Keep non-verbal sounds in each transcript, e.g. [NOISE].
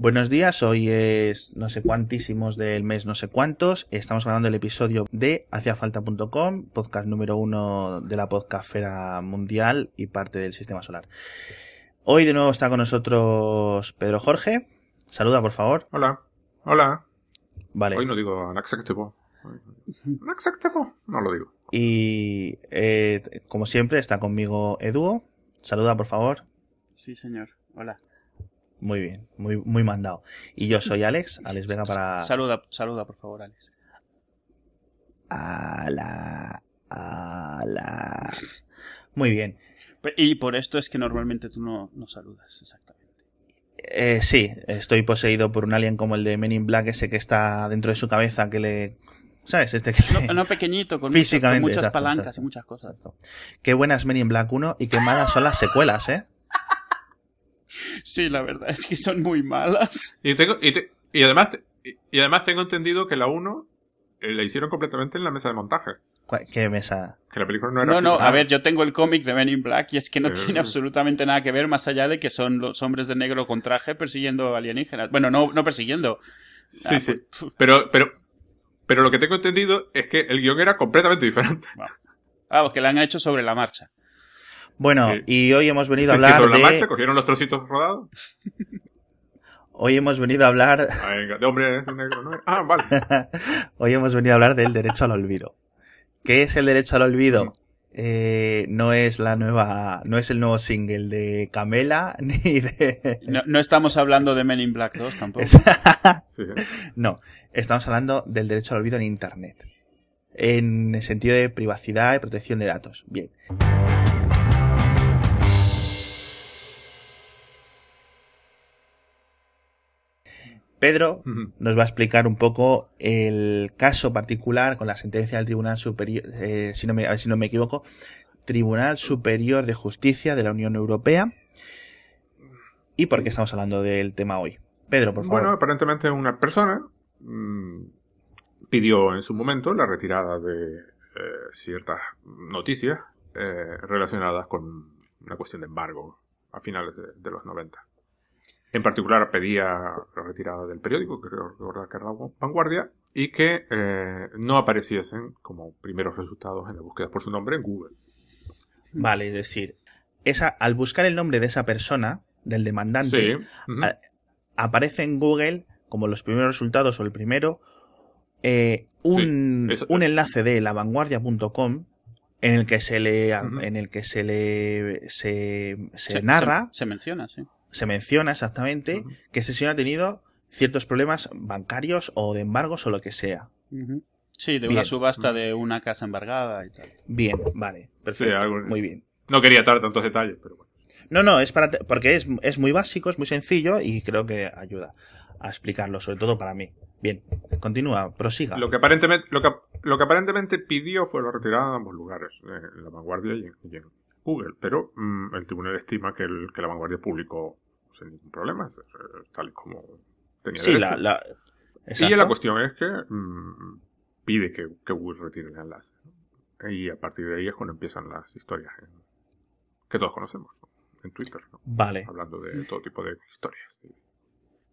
Buenos días, hoy es no sé cuantísimos del mes no sé cuántos. Estamos grabando el episodio de haciafalta.com, podcast número uno de la podcastfera mundial y parte del sistema solar. Hoy de nuevo está con nosotros Pedro Jorge. Saluda, por favor. Hola. Hola. Vale. Hoy no digo unacceptable. Unacceptable. No lo digo. Y eh, como siempre está conmigo Eduo. Saluda, por favor. Sí, señor. Hola. Muy bien, muy, muy mandado. Y yo soy Alex, Alex Vega para... Saluda, saluda, por favor, Alex. Ala, ala. Muy bien. Y por esto es que normalmente tú no, no saludas, exactamente. Eh, sí, estoy poseído por un alien como el de Men in Black, ese que está dentro de su cabeza, que le... ¿Sabes? Este que No, no pequeñito, con [LAUGHS] Físicamente, muchas, con muchas exacto, palancas exacto. y muchas cosas. Exacto. Qué buenas Men in Black 1 y qué malas son las secuelas, ¿eh? Sí, la verdad es que son muy malas. Y, tengo, y, te- y además, y, y además tengo entendido que la 1 eh, la hicieron completamente en la mesa de montaje. Qué mesa. Que la película no era No, así. no, Ah. a ver, yo tengo el cómic de Men in Black y es que no Eh. tiene absolutamente nada que ver más allá de que son los hombres de negro con traje persiguiendo alienígenas. Bueno, no, no persiguiendo. Sí, Ah, sí. pues, Pero, pero, pero lo que tengo entendido es que el guion era completamente diferente. Vamos, que la han hecho sobre la marcha. Bueno, y hoy hemos venido a que hablar sobre la marcha de... cogieron los trocitos rodados. [LAUGHS] Hoy hemos venido a hablar... Ah, venga, de hombre negro, ¿no? Ah, vale. [LAUGHS] Hoy hemos venido a hablar del derecho al olvido. ¿Qué es el derecho al olvido? Eh, no es la nueva, no es el nuevo single de Camela [LAUGHS] ni de. No, no estamos hablando de Men in Black 2 tampoco. Sí. no, estamos hablando del derecho al olvido en Internet, en el sentido de privacidad y protección de datos. Bien. Pedro nos va a explicar un poco el caso particular con la sentencia del Tribunal Superior, eh, si, no me, a ver si no me equivoco, Tribunal Superior de Justicia de la Unión Europea. ¿Y por qué estamos hablando del tema hoy? Pedro, por favor. Bueno, aparentemente una persona mm, pidió en su momento la retirada de eh, ciertas noticias eh, relacionadas con una cuestión de embargo a finales de, de los 90. En particular pedía la retirada del periódico, que creo recordar que era la Vanguardia, y que eh, no apareciesen como primeros resultados en las búsquedas por su nombre en Google. Vale, es decir, esa, al buscar el nombre de esa persona, del demandante, Sí. ujú. a- aparece en Google como los primeros resultados o el primero eh, un, Sí, eso- un enlace de lavanguardia.com en el que se le en el que se le se, se Se- narra Se, se menciona, sí. Se menciona exactamente que este señor ha tenido ciertos problemas bancarios o de embargos o lo que sea. Sí, de Bien. una subasta de una casa embargada y tal. Bien, vale, perfecto, algo- muy bien. No quería dar tantos detalles, pero bueno. No, no, es para te- porque es, es muy básico, es muy sencillo y creo que ayuda a explicarlo, sobre todo para mí. Bien, continúa, prosiga. Lo que aparentemente, lo que, lo que aparentemente pidió fue la retirada de ambos lugares, eh, en la vanguardia y en, y en Google. Pero mm, el tribunal estima que, el, que la vanguardia publicó sin ningún problema, tal y como tenía Sí, derecho. la, la- Y la cuestión es que mm, pide que, que Google retire el enlace. Y a partir de ahí es cuando empiezan las historias en- que todos conocemos ¿no? en Twitter, ¿no? Vale, hablando de todo tipo de historias.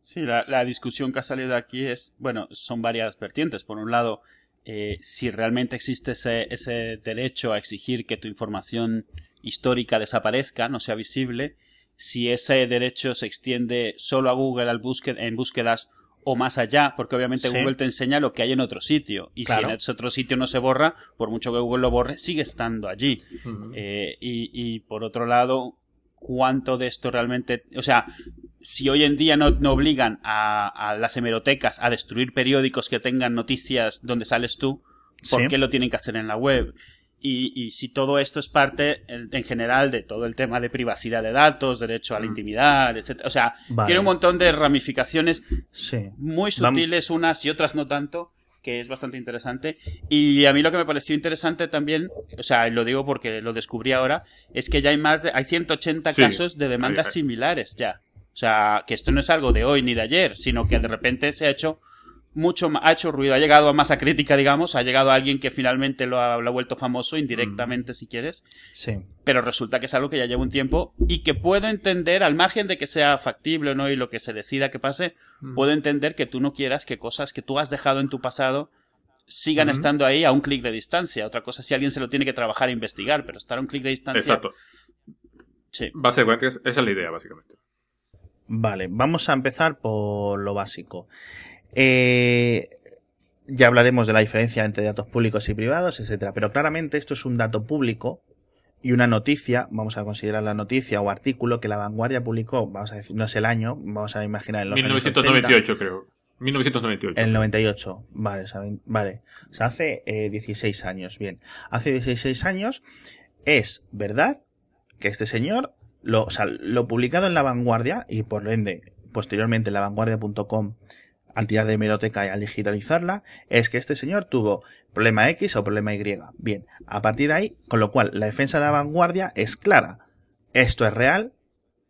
Sí, la, la discusión que ha salido aquí es, bueno, son varias vertientes. Por un lado, eh, si realmente existe ese, ese derecho a exigir que tu información histórica desaparezca, no sea visible, si ese derecho se extiende solo a Google al búsqued- en búsquedas o más allá, porque obviamente Sí. Google te enseña lo que hay en otro sitio. Y Claro. si en ese otro sitio no se borra, por mucho que Google lo borre, sigue estando allí. Eh, y, y por otro lado, ¿cuánto de esto realmente... O sea, si hoy en día no, no obligan a, a las hemerotecas a destruir periódicos que tengan noticias donde sales tú, ¿por Sí. qué lo tienen que hacer en la web? Y, y si todo esto es parte, en, en general, de todo el tema de privacidad de datos, derecho a la Mm. intimidad, etc. O sea, Vale. tiene un montón de ramificaciones sí. muy sutiles unas y otras no tanto, que es bastante interesante. Y a mí lo que me pareció interesante también, o sea, lo digo porque lo descubrí ahora, es que ya hay más de, hay 180 Sí. casos de demandas Hay- hay- similares ya. O sea, que esto no es algo de hoy ni de ayer, sino que de repente se ha hecho mucho ha hecho ruido, ha llegado a masa crítica, digamos, ha llegado a alguien que finalmente lo ha, lo ha vuelto famoso indirectamente, si quieres. Sí. Pero resulta que es algo que ya lleva un tiempo y que puedo entender, al margen de que sea factible o no y lo que se decida que pase, Mm. puedo entender que tú no quieras que cosas que tú has dejado en tu pasado sigan estando ahí a un clic de distancia. Otra cosa es si alguien se lo tiene que trabajar e investigar, pero estar a un clic de distancia. Exacto. Sí. Básicamente, es- esa es la idea, básicamente. Vale, vamos a empezar por lo básico. Eh, ya hablaremos de la diferencia entre datos públicos y privados, etcétera. Pero claramente esto es un dato público y una noticia, vamos a considerar la noticia o artículo que la vanguardia publicó, vamos a decir, no es el año, vamos a imaginar en los años 80. 1998, creo. 1998. El 98, vale, saben, vale. O sea, hace eh, 16 años, bien. Hace 16 años es verdad que este señor, lo, o sea, lo publicado en La Vanguardia y por ende, posteriormente en lavanguardia.com, al tirar de hemeroteca y al digitalizarla, es que este señor tuvo problema X o problema Y. Bien, a partir de ahí, con lo cual la defensa de la vanguardia es clara. Esto es real,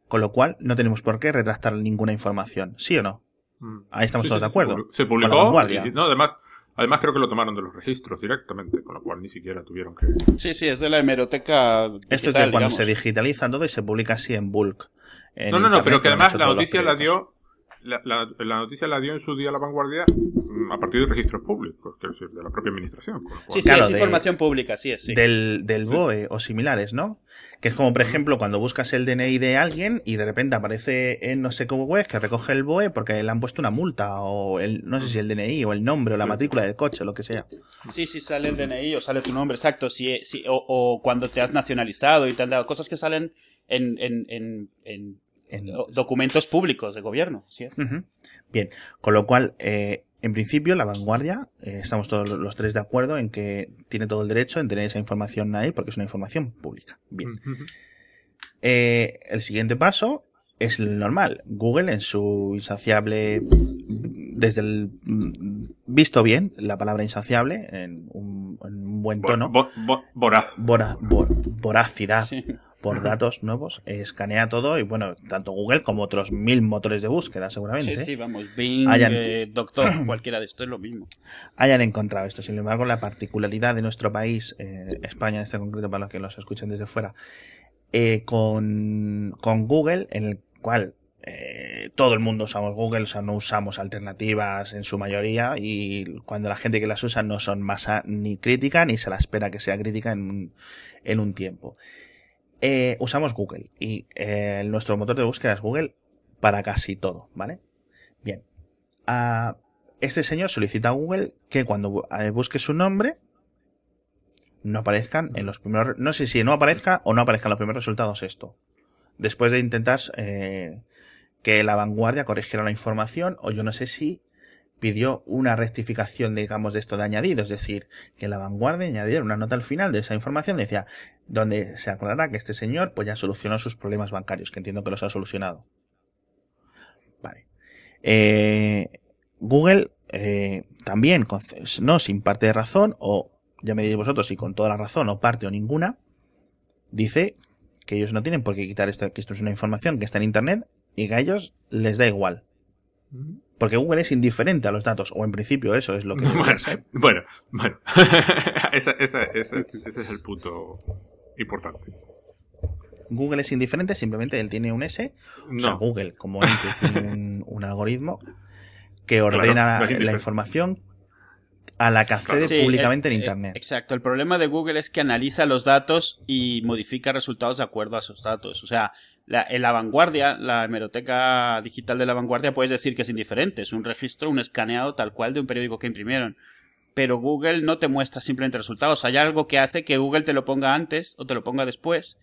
con lo cual no tenemos por qué retractar ninguna información. ¿Sí o no? Mm. Ahí estamos Sí, todos sí, de acuerdo. Se Con la publicó. vanguardia. y- no, además, además creo que lo tomaron de los registros directamente, con lo cual ni siquiera tuvieron que. Sí, sí, es de la hemeroteca. Esto es digital, de cuando digamos. se digitaliza todo y se publica así en bulk. en no, no, no, pero que además la noticia la periódicos. dio. La, la- la noticia la dio en su día la vanguardia mm, a partir de registros públicos, quiero decir, de la propia administración. Sí, sí, Claro, es de- información pública, sí, es, sí. Del, del Sí. BOE o similares, ¿no? Que es como, por ejemplo, cuando buscas el DNI de alguien y de repente aparece en no sé cómo web que recoge el BOE porque le han puesto una multa o el, no sé si el DNI o el nombre o la matrícula del coche o lo que sea. Sí, sí, sale el DNI o sale tu nombre, exacto. Sí, sí, o, o cuando te has nacionalizado y te han dado cosas que salen en, en, en, en En- do- documentos públicos de gobierno. Sí, es. Ujú. Bien, con lo cual, eh, en principio, la vanguardia, eh, estamos todos los tres de acuerdo en que tiene todo el derecho en tener esa información ahí porque es una información pública. Bien. Eh, el siguiente paso es el normal. Google en su insaciable, desde el mm, visto bien, la palabra insaciable en un, en un buen tono, bo- bo- voraz. vora- vor- voracidad Sí. Por datos nuevos, eh, escanea todo y bueno, tanto Google como otros mil motores de búsqueda seguramente Sí, sí, vamos, Bing, Hayan- eh, Doctor, [CLEARS THROAT] cualquiera de esto es lo mismo. hayan encontrado esto. Sin embargo, la particularidad de nuestro país, eh, España en este concreto, para los que los escuchen desde fuera, eh, con, con Google, en el cual eh, todo el mundo usamos Google, o sea, no usamos alternativas en su mayoría, y cuando la gente que las usa no son masa ni crítica, ni se la espera que sea crítica en un, en un tiempo. Eh, usamos Google, y eh, nuestro motor de búsqueda es Google para casi todo, ¿vale? Bien. Ah, este señor solicita a Google que cuando eh, busque su nombre no aparezcan en los primeros no sé si no aparezca o no aparezcan los primeros resultados esto después de intentar eh, que la vanguardia corrigiera la información o yo no sé si pidió una rectificación digamos de esto de añadido es decir que la vanguardia añadiera una nota al final de esa información decía donde se aclara que este señor pues ya solucionó sus problemas bancarios que entiendo que los ha solucionado vale eh, Google eh, también, no sin parte de razón, o ya me diréis vosotros si con toda la razón, o parte o ninguna, dice que ellos no tienen por qué quitar esto, que esto es una información que está en Internet y que a ellos les da igual. Porque Google es indiferente a los datos, o en principio eso es lo que [LAUGHS] Bueno, bueno, bueno. [LAUGHS] esa, esa- esa- ese es el punto importante. Google es indiferente, simplemente él tiene un S, o sea, Google como ente [LAUGHS] tiene un, un algoritmo que ordena no la información a la que accede Sí, públicamente eh, en eh, Internet. Exacto, el problema de Google es que analiza los datos y modifica resultados de acuerdo a esos datos. O sea, la, en la vanguardia, la hemeroteca digital de la vanguardia, puedes decir que es indiferente, es un registro, un escaneado tal cual de un periódico que imprimieron. Pero Google no te muestra simplemente resultados. Hay algo que hace que Google te lo ponga antes o te lo ponga después.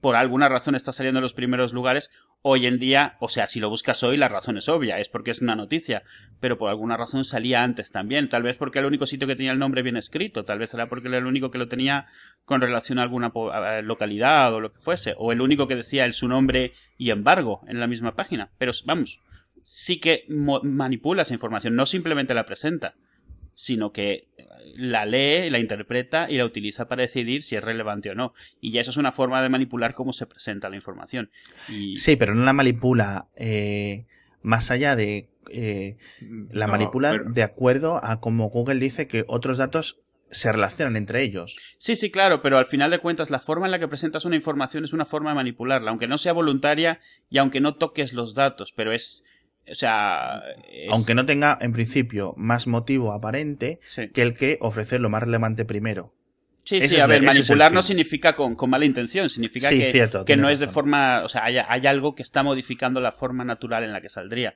Por alguna razón está saliendo en los primeros lugares. Hoy en día, o sea, si lo buscas hoy, la razón es obvia, es porque es una noticia. Pero por alguna razón salía antes también. Tal vez porque era el único sitio que tenía el nombre bien escrito. Tal vez era porque era el único que lo tenía con relación a alguna localidad o lo que fuese. O el único que decía el, su nombre y embargo en la misma página. Pero vamos, sí que manipula esa información, no simplemente la presenta, sino que la lee, la interpreta y la utiliza para decidir si es relevante o no. Y ya eso es una forma de manipular cómo se presenta la información. Y Sí, pero no la manipula eh, más allá de eh, la No, pero- de acuerdo a como Google dice que otros datos se relacionan entre ellos. Sí, sí, claro, pero al final de cuentas la forma en la que presentas una información es una forma de manipularla, aunque no sea voluntaria y aunque no toques los datos, pero es... O sea... es- Aunque no tenga, en principio, más motivo aparente Sí, que el que ofrecer lo más relevante primero. sí, ese sí, a ver, el manipular no significa con, con mala intención, significa Sí, que, cierto, que no es de forma... O sea, hay, hay algo que está modificando la forma natural en la que saldría.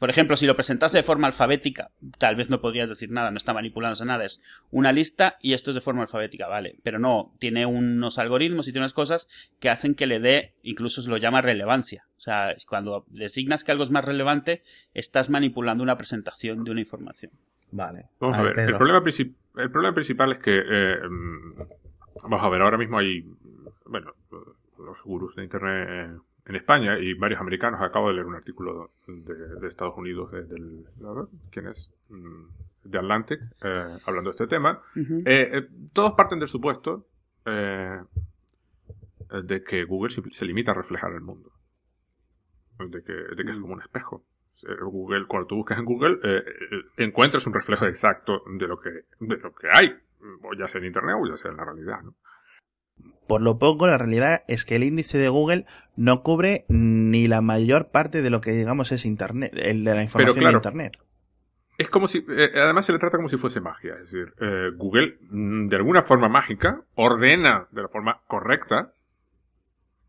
Por ejemplo, si lo presentase de forma alfabética, tal vez no podrías decir nada, no está manipulándose nada, es una lista y esto es de forma alfabética, vale. Pero no, tiene unos algoritmos y tiene unas cosas que hacen que le dé, incluso se lo llama relevancia. O sea, cuando designas que algo es más relevante, estás manipulando una presentación de una información. Vale. Vamos a ver, el problema, el problema principal es que, eh, vamos a ver, ahora mismo hay, bueno, los gurús de Internet eh, en España y varios americanos. Acabo de leer un artículo de, de Estados Unidos, de- del, ¿quién es? Mm, De Atlantic, eh, hablando de este tema. Eh, eh, todos parten del supuesto eh, de que Google se, se limita a reflejar el mundo. De que, de que es como un espejo. Google, cuando tú buscas en Google, encuentras un reflejo exacto de lo que, de lo que hay, o ya sea en Internet o ya sea en la realidad. ¿no? Por lo poco, la realidad es que el índice de Google no cubre ni la mayor parte de lo que digamos es Internet, el de la información claro, de Internet. Es como si, eh, además se le trata como si fuese magia. Es decir, eh, Google, mm, de alguna forma mágica, ordena de la forma correcta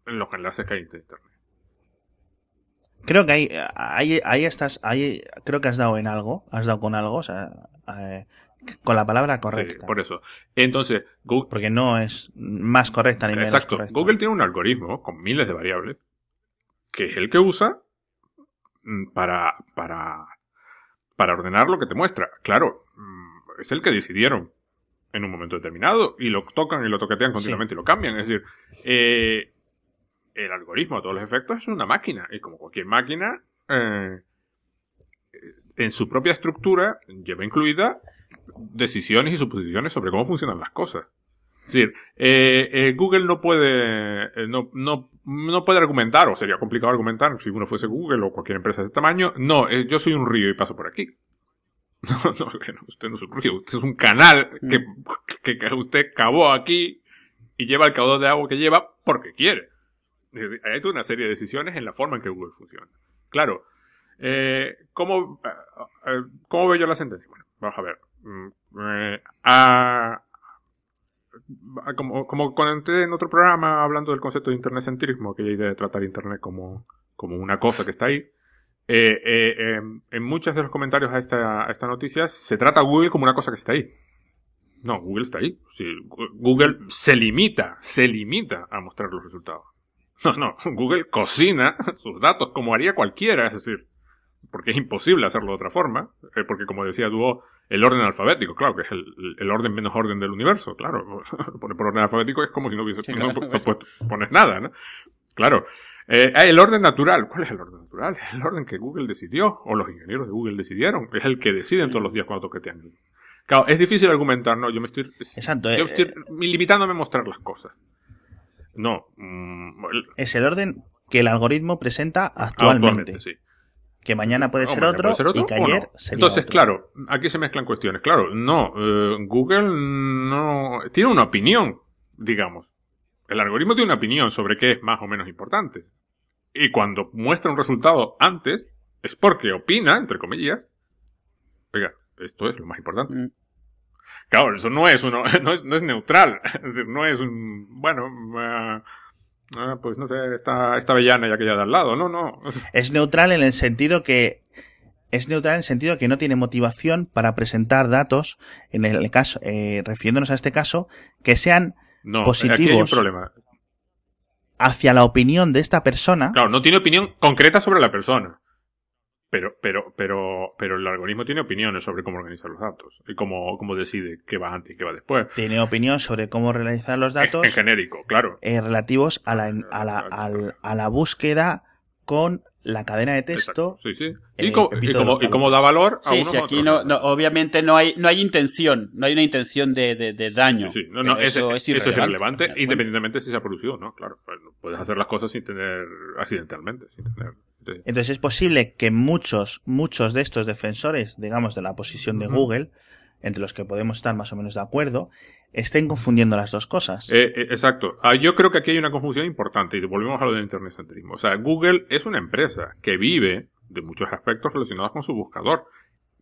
los enlaces que hay en Internet. Creo que ahí, ahí, ahí estás, ahí creo que has dado en algo, has dado con algo, o sea, eh, con la palabra correcta. Sí, por eso. Entonces, Google, Porque no es más correcta ni menos Exacto. correcta. Google tiene un algoritmo con miles de variables que es el que usa mm, para, para, para ordenar lo que te muestra. Claro, mm, es el que decidieron en un momento determinado y lo tocan y lo toquetean continuamente y lo cambian. Es decir, eh, el algoritmo a todos los efectos es una máquina y como cualquier máquina, eh, en su propia estructura lleva incluida decisiones y suposiciones sobre cómo funcionan las cosas. Es decir, eh, eh, Google no puede, eh, no, no, no puede argumentar, o sería complicado argumentar si uno fuese Google o cualquier empresa de este tamaño, no, yo soy un río y paso por aquí. [LAUGHS] No, no, usted no es un río, usted es un canal que, que, que usted cavó aquí y lleva el caudal de agua que lleva porque quiere. Es decir, Hay toda una serie de decisiones en la forma en que Google funciona. Claro, ¿cómo, ¿cómo veo yo la sentencia? Bueno, vamos a ver. Mm, eh, como, como comenté en otro programa hablando del concepto de internet-centrismo, aquella idea de tratar Internet como, como una cosa que está ahí, eh, eh, em, en muchos de los comentarios a esta, esta noticia se trata Google como una cosa que está ahí. No, Google está ahí. Google se limita, se limita a mostrar los resultados. [LAUGHS] No, no, Google cocina [LAUGHS] sus datos como haría cualquiera, es decir, porque es imposible hacerlo de otra forma, porque como decía Duo, el orden alfabético, claro, que es el, el orden menos orden del universo, claro, [LAUGHS] poner por orden alfabético es como si no hubiese, Sí, no, claro. no puedes poner nada, ¿no? Claro. Eh, ah, el orden natural, ¿cuál es el orden natural? Es el orden que Google decidió, o los ingenieros de Google decidieron, es el que deciden todos los días cuando toquetean. Claro, es difícil argumentar, ¿no? Yo me estoy, Exacto, yo eh, estoy limitándome a mostrar las cosas. No, mm, el- Es el orden que el algoritmo presenta actualmente. sí. Que mañana puede, No, ser, mañana otro, puede ser otro y que no. ayer sería Entonces, otro. claro, aquí se mezclan cuestiones. Claro, no, eh, Google no tiene una opinión, digamos. El algoritmo tiene una opinión sobre qué es más o menos importante. Y cuando muestra un resultado antes, es porque opina, entre comillas, oiga, esto es lo más importante. Mm. Claro, eso no es uno, [LAUGHS] no es, no es neutral. [LAUGHS] Es decir, no es un, bueno, ah, ah, pues no sé, esta, esta avellana y aquella de al lado. No, no. [LAUGHS] Es neutral en el sentido que es neutral en el sentido que no tiene motivación para presentar datos, en el caso, eh, refiriéndonos a este caso, que sean No, Positivos. hacia la opinión de esta persona. Claro, no tiene opinión concreta sobre la persona. Pero, pero, pero, pero el algoritmo tiene opiniones sobre cómo organizar los datos y cómo, cómo decide qué va antes y qué va después. Tiene opinión sobre cómo realizar los datos en genérico, claro. eh, relativos a la, a, la, al- a la búsqueda con la cadena de texto. Exacto, Sí, sí. eh, Y, co- y los y cómo da valor a Sí, uno sí, aquí otro. no, no, obviamente no hay, no hay intención, no hay una intención de, de, de daño. Sí, sí. No, no, eso, eso, es es irrelevante. independientemente si se ha producido o no, claro. Pues, Puedes hacer las cosas sin tener accidentalmente, sin tener Entonces, es posible que muchos, muchos de estos defensores, digamos, de la posición de. Google, entre los que podemos estar más o menos de acuerdo, estén confundiendo las dos cosas. Eh, eh, exacto. Ah, yo creo que aquí hay una confusión importante y volvemos a lo del internet centrismo. O sea, Google es una empresa que vive de muchos aspectos relacionados con su buscador,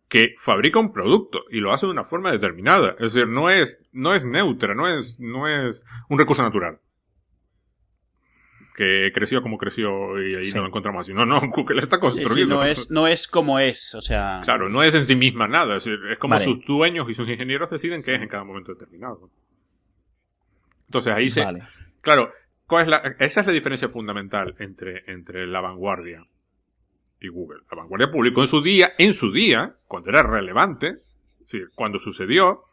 que fabrica un producto y lo hace de una forma determinada. Es decir, no es, no es neutra, no es, no es un recurso natural. Que creció como creció y ahí Sí. no lo encontramos así. No, no, [LAUGHS] Google está Sí, sí, construyendo. no, es, no es como es, o sea... Claro, no es en sí misma nada. Es, es como Vale. sus dueños y sus ingenieros deciden qué es en cada momento determinado. Entonces ahí se, Vale. Claro, ¿cuál es la, esa es la diferencia fundamental entre, entre la vanguardia y Google. La vanguardia publicó en su día, en su día, cuando era relevante, es decir, cuando sucedió.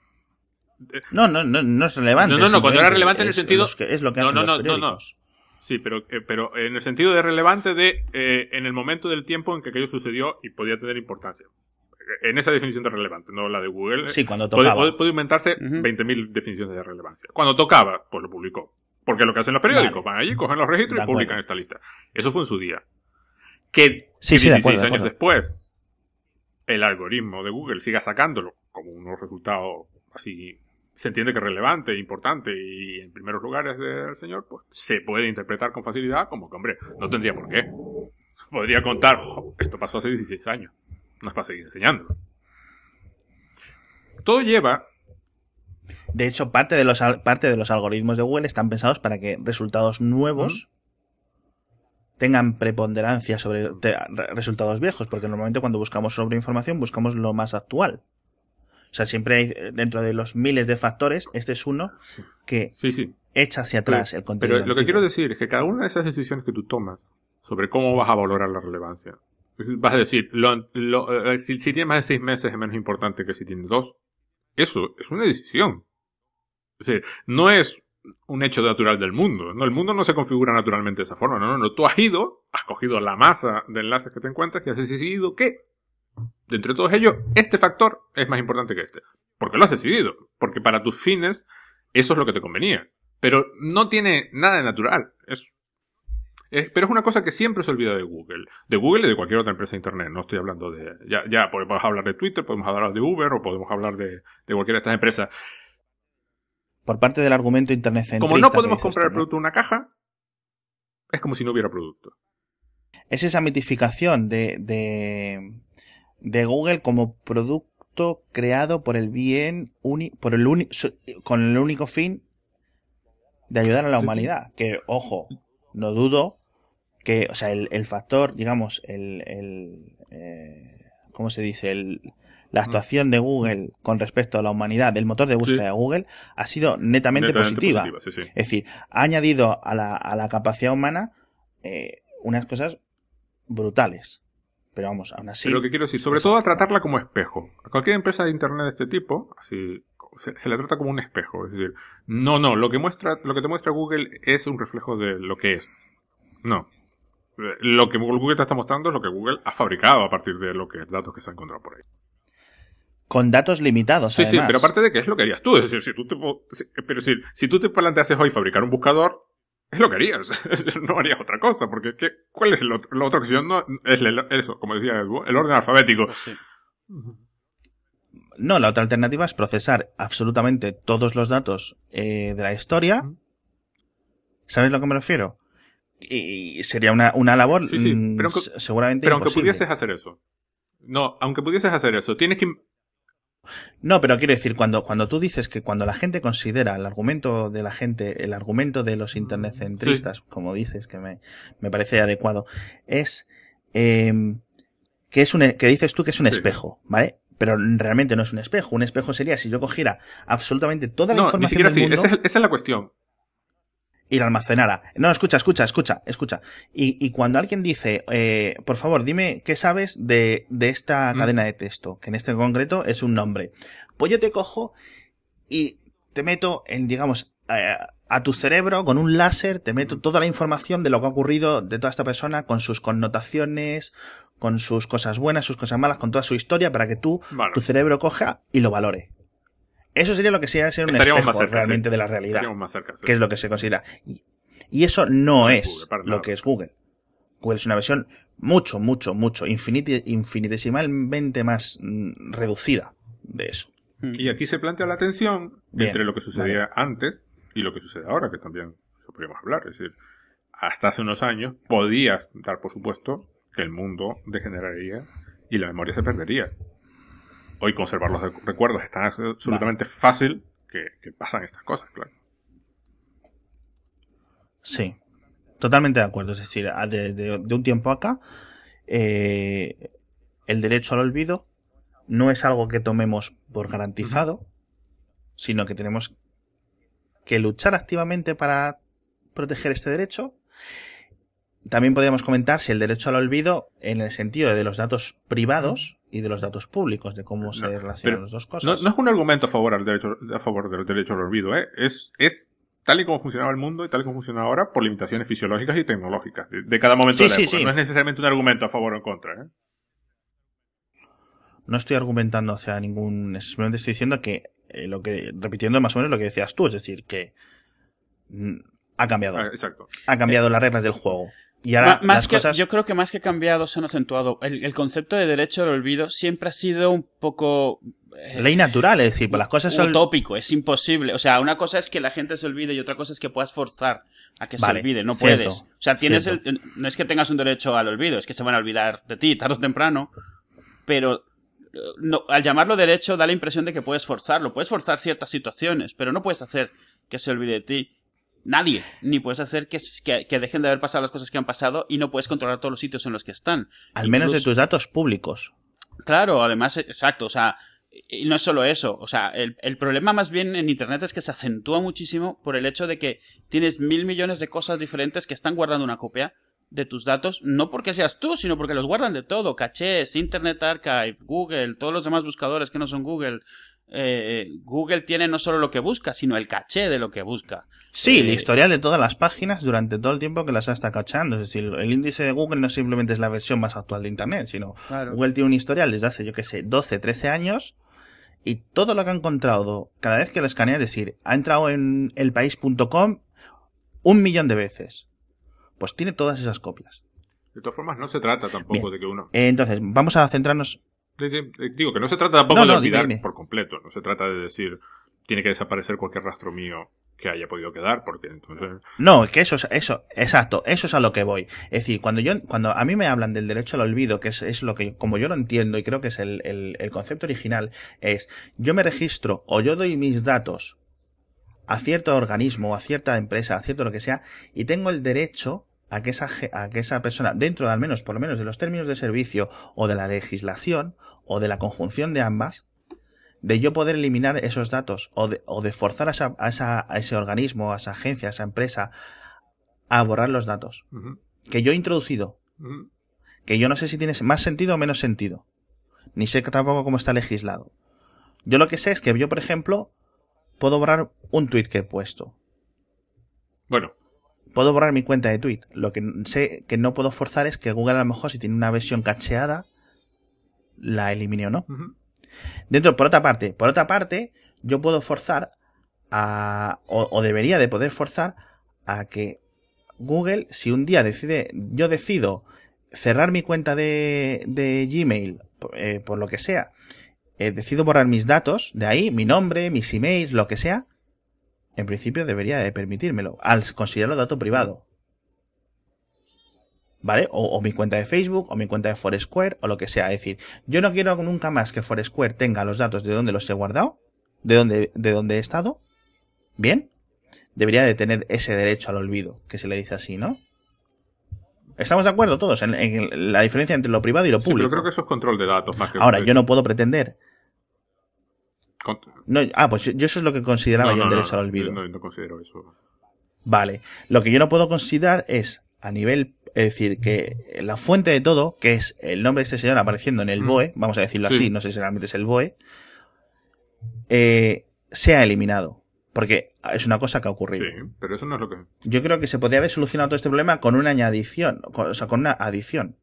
No, no, no, no es relevante. No, no, no, cuando era relevante en el es sentido- los que- es lo que No, hacen no, los no, no, no. Sí, pero, eh, pero en el sentido de relevante de eh, en el momento del tiempo en que aquello sucedió y podía tener importancia. En esa definición de relevante, no la de Google. Sí, cuando tocaba. puede- puede inventarse Ujú. 20.000 definiciones de relevancia. Cuando tocaba, pues lo publicó. Porque es lo que hacen los periódicos, Vale. van allí, cogen los registros De y publican esta lista. Eso fue en su día. Que Sí, sí, de 16 acuerdo, de años después, el algoritmo de Google siga sacándolo como unos resultados así, se entiende que es relevante, importante y en primeros lugares del señor, pues se puede interpretar con facilidad como que, hombre, no tendría por qué. Podría contar, "Jo, esto pasó hace 16 años. No es para seguir enseñándolo. Todo lleva De hecho, parte de los parte de los algoritmos de Google están pensados para que resultados nuevos tengan preponderancia sobre resultados viejos, porque normalmente cuando buscamos sobre información buscamos lo más actual. O sea, siempre hay eh, dentro de los miles de factores, este es uno que Sí, sí. echa hacia atrás el Pero contenido. lo que quiero decir es que cada una de esas decisiones que tú tomas sobre cómo vas a valorar la relevancia, vas a decir, lo- lo- eh, si, si tiene más de seis meses es menos importante que si tiene dos. Eso es una decisión. Es decir, no es un hecho natural del mundo. No, el mundo no se configura naturalmente de esa forma. No, no, no. Tú has ido, has cogido la masa de enlaces que te encuentras y has decidido que, de entre todos ellos, este factor es más importante que este. Porque lo has decidido. Porque para tus fines, eso es lo que te convenía. Pero no tiene nada de natural. Es, es- pero es una cosa que siempre se olvida de Google. De Google y de cualquier otra empresa de Internet. No estoy hablando de... Ya, ya podemos hablar de Twitter, podemos hablar de Uber o podemos hablar de, de cualquiera de estas empresas. Por parte del argumento internet Como no podemos comprar el producto en una caja, es como si no hubiera producto. Es esa mitificación de, de, de Google como producto creado por el bien, uni- por el uni- con el único fin de ayudar a la Sí, humanidad. Que, ojo, no dudo que, o sea, el, el factor, digamos, el, el eh, ¿cómo se dice? El, la actuación de Google con respecto a la humanidad, del motor de búsqueda Sí. de Google, ha sido netamente, Netamente positiva. sí, sí. Es decir, ha añadido a la, a la capacidad humana eh, unas cosas brutales. Pero vamos, aún así. Pero lo que quiero decir, sobre todo a tratarla como espejo. A cualquier empresa de internet de este tipo, así, se, se le trata como un espejo. Es decir, no, no, lo que muestra, lo que te muestra Google es un reflejo de lo que es. No. Lo que Google te está mostrando es lo que Google ha fabricado a partir de lo que datos que se han encontrado por ahí. Con datos limitados, Sí, sí, además. pero aparte de que es lo que harías tú. Es decir, si tú te, si- pero si, si tú te planteases hoy fabricar un buscador, es lo que harías. [LAUGHS] no harías otra cosa, porque ¿qué, ¿cuál es la ot- la otra opción? No, es el- eso, como decía el orden alfabético. Pues sí. No, la otra alternativa es procesar absolutamente todos los datos eh, de la historia. ¿Sabes a lo que me refiero? Y sería una, una labor Sí, sí, mm, pero aunque- s- seguramente Pero aunque imposible. pudieses hacer eso. No, aunque pudieses hacer eso, tienes que... No, pero quiero decir, cuando, cuando tú dices que cuando la gente considera el argumento de la gente, el argumento de los internetcentristas, como dices, que me, me parece adecuado, es eh, que es un, e- que dices tú que es un Sí. espejo, ¿vale? Pero realmente no es un espejo. Un espejo sería si yo cogiera absolutamente toda la No, ni información siquiera del así. mundo Esa es, esa es la cuestión. Y la almacenara. No, escucha, escucha, escucha, escucha. Y, y cuando alguien dice, eh, por favor, dime qué sabes de, de esta Mm. cadena de texto, que en este concreto es un nombre. Pues yo te cojo y te meto en, digamos, eh, a tu cerebro con un láser, te meto toda la información de lo que ha ocurrido de toda esta persona, con sus connotaciones, con sus cosas buenas, sus cosas malas, con toda su historia, para que tú, tu cerebro coja y lo valore. Eso sería lo que sería ser un Estaríamos espejo más cerca, realmente sí. de la realidad más cerca. sí. que es lo que se considera. Y, y eso no es Google, lo que es Google. Google es una versión mucho, mucho, mucho, infinitesimalmente más mm, reducida de eso. Y aquí se plantea la tensión Bien, entre lo que sucedía antes y lo que sucede ahora, que también podríamos hablar. Es decir, hasta hace unos años podías dar por supuesto que el mundo degeneraría y la memoria se perdería. Hoy conservar los recu- recuerdos es tan absolutamente fácil que, que pasan estas cosas, claro. Sí, totalmente de acuerdo. Es decir, a- de, de- de un tiempo acá, eh, el derecho al olvido no es algo que tomemos por garantizado, sino que tenemos que luchar activamente para proteger este derecho. También podríamos comentar si el derecho al olvido en el sentido de los datos privados y de los datos públicos, de cómo se relacionan las dos cosas. no es un argumento a favor, al derecho, a favor del derecho al olvido, ¿eh? Es, es tal y como funcionaba el mundo y tal y como funciona ahora por limitaciones fisiológicas y tecnológicas de, de cada momento Sí, de la sí, época. sí. No es necesariamente un argumento a favor o en contra, ¿eh? No estoy argumentando hacia ningún. Simplemente estoy diciendo que. eh, lo que repitiendo más o menos lo que decías tú, es decir, que. mm, ha cambiado. Ah, exacto. Ha cambiado las reglas del juego. Y ahora Ma- más las que, cosas. Yo creo que más que cambiado se han acentuado. El, el concepto de derecho al olvido siempre ha sido un poco... eh, Ley natural, es decir, pues las cosas son. utópico, es imposible. O sea, una cosa es que la gente se olvide y otra cosa es que puedas forzar a que Vale, se olvide. No cierto, puedes. O sea, tienes el, no es que tengas un derecho al olvido, es que se van a olvidar de ti tarde o temprano. Pero eh, no, al llamarlo derecho da la impresión de que puedes forzarlo. Puedes forzar ciertas situaciones, pero no puedes hacer que se olvide de ti. Nadie. Ni puedes hacer que, que, que dejen de haber pasado las cosas que han pasado y no puedes controlar todos los sitios en los que están. al menos de tus datos públicos. Claro, además, exacto, o sea, y no es solo eso, o sea, el, el problema más bien en Internet es que se acentúa muchísimo por el hecho de que tienes mil millones de cosas diferentes que están guardando una copia de tus datos, no porque seas tú, sino porque los guardan de todo, cachés, Internet Archive, Google, todos los demás buscadores que no son Google. Eh, Google tiene no solo lo que busca, sino el caché de lo que busca. Sí, el Eh, historial de todas las páginas durante todo el tiempo que las ha estado cachando. Es decir, el índice de Google no simplemente es la versión más actual de Internet, sino Google tiene un historial desde hace, yo que sé, 12, 13 años y todo lo que ha encontrado cada vez que lo escanea, es decir, ha entrado en elpaís.com un millón de veces. Pues tiene todas esas copias. De todas formas, no se trata tampoco Bien. de que uno... Eh, Entonces, vamos a centrarnos. De- Digo que no se trata tampoco No, de no, olvidar dime. por completo. No se trata de decir, tiene que desaparecer cualquier rastro mío que haya podido quedar, porque entonces... No, que eso es, eso, exacto, eso es a lo que voy. Es decir, cuando yo, cuando a mí me hablan del derecho al olvido, que es, es lo que, como yo lo entiendo y creo que es el, el, el concepto original, es yo me registro o yo doy mis datos a cierto organismo, a cierta empresa, a cierto lo que sea, y tengo el derecho a que esa, a que esa persona, dentro de al menos, por lo menos de los términos de servicio o de la legislación o de la conjunción de ambas, de yo poder eliminar esos datos o de, o de forzar a, esa, a, esa- a ese organismo, a esa agencia, a esa empresa a borrar los datos que yo he introducido, que yo no sé si tiene más sentido o menos sentido, ni sé tampoco cómo está legislado. Yo lo que sé es que yo, por ejemplo, puedo borrar un tweet que he puesto. Bueno, Puedo borrar mi cuenta de tweet. Lo que sé que no puedo forzar es que Google a lo mejor si tiene una versión cacheada la elimine o no. Dentro, por otra parte, por otra parte, yo puedo forzar a, o, o debería de poder forzar a que Google, si un día decide, yo decido cerrar mi cuenta de, de Gmail, eh, por lo que sea, eh, decido borrar mis datos de ahí, mi nombre, mis emails, lo que sea, en principio debería de permitírmelo, al considerarlo dato privado. ¿Vale? O, o mi cuenta de Facebook, o mi cuenta de Foursquare, o lo que sea. Es decir, yo no quiero nunca más que Foursquare tenga los datos de dónde los he guardado, de dónde, de dónde he estado. Bien. Debería de tener ese derecho al olvido, que se le dice así, ¿no? ¿Estamos de acuerdo todos en, en la diferencia entre lo privado y lo Sí, público? pero creo que eso es control de datos más que... Ahora, yo no puedo pretender. Con- No, ah, pues yo, yo eso es lo que consideraba No, yo no, el derecho al olvido. No, no considero eso. Vale. Lo que yo no puedo considerar es, a nivel, es decir, que la fuente de todo, que es el nombre de este señor apareciendo en el Mm. BOE, vamos a decirlo Sí. así, no sé si realmente es el BOE, eh, sea eliminado. Porque es una cosa que ha ocurrido. Sí, pero eso no es lo que... Yo creo que se podría haber solucionado todo este problema con una añadición, con- o sea, con una adición.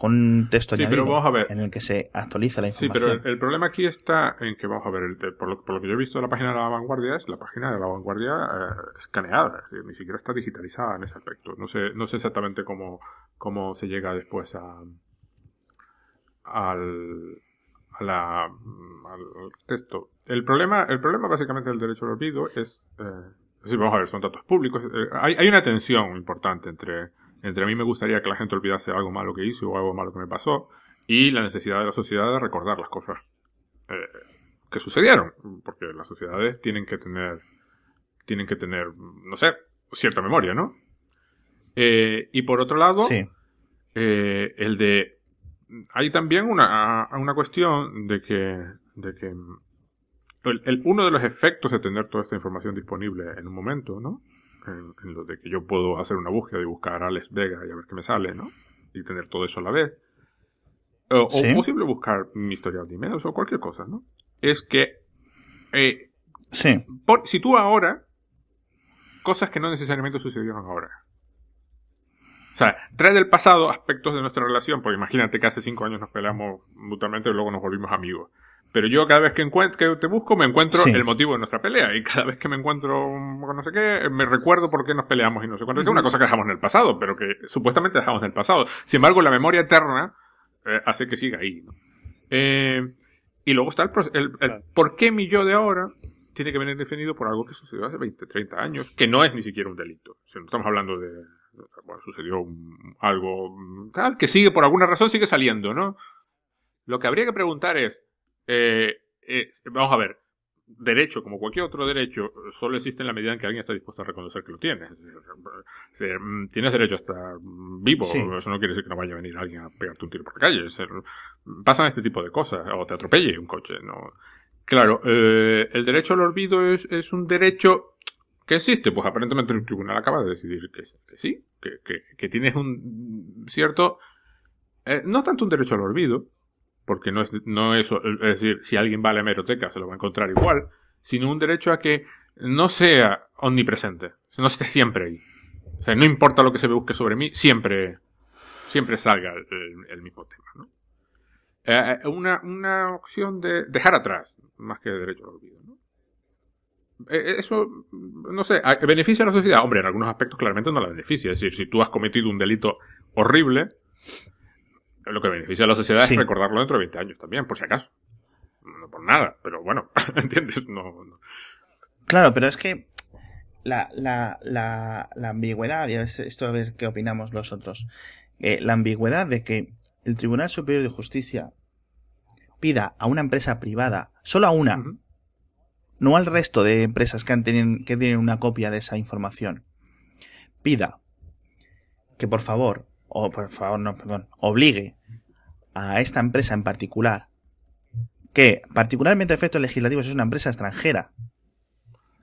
Con un texto Sí, añadido pero vamos a ver. en el que se actualiza la Sí, información. pero el, el problema aquí está en que, vamos a ver, el- por, lo, por lo que yo he visto de la página de la vanguardia, es la página de la vanguardia eh, escaneada, es decir, ni siquiera está digitalizada en ese aspecto. No sé, no sé exactamente cómo, cómo se llega después a, al, a la, al texto. El problema, el problema básicamente del derecho al olvido es, eh, sí, vamos a ver, son datos públicos. eh, hay, hay una tensión importante entre, entre a mí me gustaría que la gente olvidase algo malo que hice o algo malo que me pasó y la necesidad de la sociedad de recordar las cosas eh, que sucedieron, porque las sociedades tienen que tener, tienen que tener, no sé, cierta memoria, ¿no? Eh, y por otro lado, Sí. eh, el de hay también una, una cuestión de que, de que el, el- uno de los efectos de tener toda esta información disponible en un momento, ¿no? En, en lo de que yo puedo hacer una búsqueda y buscar a Alex Vega y a ver qué me sale, ¿no? Y tener todo eso a la vez. O, o Sí. posible buscar mi historial de emails o cualquier cosa, ¿no? Es que eh, Sí. por, si tú ahora cosas que no necesariamente sucedieron ahora. O sea, trae del pasado aspectos de nuestra relación, porque imagínate que hace cinco años nos peleamos mutuamente y luego nos volvimos amigos. Pero yo cada vez que, que te busco me encuentro Sí. el motivo de nuestra pelea y cada vez que me encuentro un- no sé qué, me recuerdo por qué nos peleamos y no sé cuánto. Es una cosa que dejamos en el pasado, pero que supuestamente dejamos en el pasado. Sin embargo, la memoria eterna eh, hace que siga ahí. Eh, y luego está el, el- por qué mi yo de ahora tiene que venir definido por algo que sucedió hace 20, 30 años, que no es ni siquiera un delito. Sea, no estamos hablando de, bueno, sucedió un- algo tal, que sigue, por alguna razón sigue saliendo, ¿no? Lo que habría que preguntar es, eh, eh, vamos a ver, derecho, como cualquier otro derecho, solo existe en la medida en que alguien está dispuesto a reconocer que lo tiene. Eh, mm, Tienes derecho a estar vivo, Sí. eso no quiere decir que no vaya a venir alguien a pegarte un tiro por la calle. Es pasan este tipo de cosas, o te atropelle un coche, ¿no? Claro, eh, el derecho al olvido es, es un derecho que existe, pues aparentemente el tribunal acaba de decidir que, que sí, que, que, que tienes un cierto, eh, no tanto un derecho al olvido, porque no es, no es, es decir, si alguien va a la hemeroteca se lo va a encontrar igual, sino un derecho a que no sea omnipresente, no esté siempre ahí. O sea, no importa lo que se busque sobre mí, siempre, siempre salga el, mismo tema, ¿no? Eh, una, una opción de dejar atrás, más que derecho al olvido, ¿no? Eh, Eso, no sé, ¿a- ¿beneficia a la sociedad? Hombre, en algunos aspectos claramente no la beneficia. Es decir, si tú has cometido un delito horrible, lo que beneficia a la sociedad Sí. es recordarlo dentro de 20 años también, por si acaso. No por nada, pero bueno, [LAUGHS] ¿entiendes? No, no. Claro, pero es que la, la, la, la ambigüedad, y a ver, esto a ver qué opinamos los otros, eh, la ambigüedad de que el Tribunal Superior de Justicia pida a una empresa privada, solo a una, no al resto de empresas que, han tenido, que tienen una copia de esa información, pida que por favor, o por favor, no, perdón, obligue a esta empresa en particular, que particularmente a efectos legislativos es una empresa extranjera,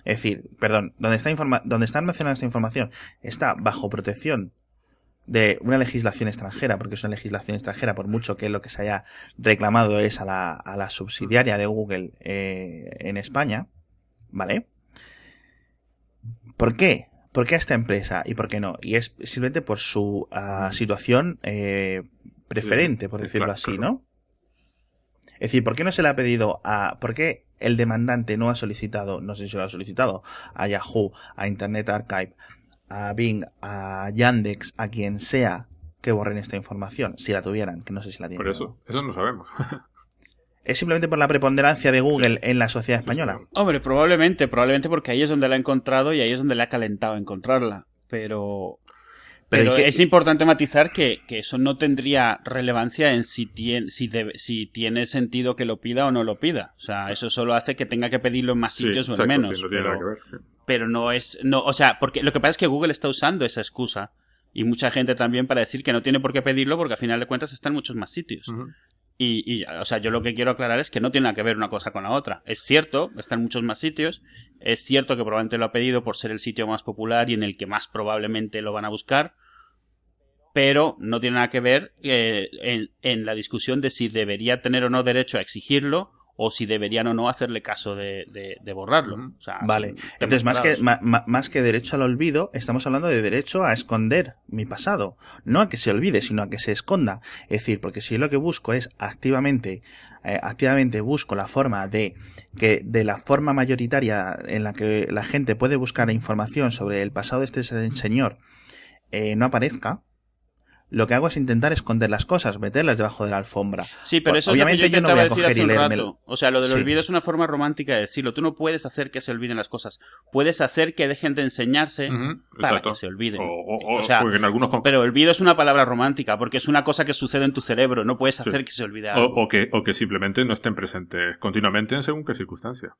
es decir, perdón, donde está, informa donde está almacenada esta información está bajo protección de una legislación extranjera, porque es una legislación extranjera, por mucho que lo que se haya reclamado es a la, a la subsidiaria de Google eh, en España, ¿vale? ¿Por qué? ¿Por qué a esta empresa y por qué no? Y es simplemente por su ah, situación eh, preferente, por decirlo así. ¿no? Es decir, ¿por qué no se le ha pedido a... ¿Por qué el demandante no ha solicitado, no sé si lo ha solicitado, a Yahoo, a Internet Archive, a Bing, a Yandex, a quien sea que borren esta información, si la tuvieran, que no sé si la tienen. Por eso, eso no sabemos. [LAUGHS] ¿Es simplemente por la preponderancia de Google en la sociedad española? Hombre, probablemente, probablemente porque ahí es donde la ha encontrado y ahí es donde le ha calentado encontrarla. Pero, Pero, pero ¿y qué- es importante matizar que, que eso no tendría relevancia en si tiene, si, debe- si tiene sentido que lo pida o no lo pida. O sea, eso solo hace que tenga que pedirlo en más Sí, sitios o en exacto, menos. sí, no tiene pero, nada que ver. sí. pero no es, no, o sea, porque lo que pasa es que Google está usando esa excusa y mucha gente también para decir que no tiene por qué pedirlo porque al final de cuentas está en muchos más sitios. Y, y, o sea, yo lo que quiero aclarar es que no tiene nada que ver una cosa con la otra. Es cierto, está en muchos más sitios. Es cierto que probablemente lo ha pedido por ser el sitio más popular y en el que más probablemente lo van a buscar. Pero no tiene nada que ver eh, en, en la discusión de si debería tener o no derecho a exigirlo o si deberían o no hacerle caso de, de, borrarlo. O sea, vale, entonces más que, más que derecho al olvido, estamos hablando de derecho a esconder mi pasado, no a que se olvide, sino a que se esconda. Es decir, porque si lo que busco es activamente, eh, activamente busco la forma de que de la forma mayoritaria en la que la gente puede buscar información sobre el pasado de este señor eh, no aparezca, lo que hago es intentar esconder las cosas, meterlas debajo de la alfombra. Sí, pero eso Obviamente es lo que yo, yo no voy a coger y leerme. O sea, lo del olvido es una forma romántica de decirlo. Tú no puedes hacer que se olviden las cosas. Puedes hacer que dejen de enseñarse para que se olviden. O, sea, en algunos... Pero olvido es una palabra romántica porque es una cosa que sucede en tu cerebro. No puedes hacer que se olvide algo. O, que, o que simplemente no estén presentes continuamente en según qué circunstancia.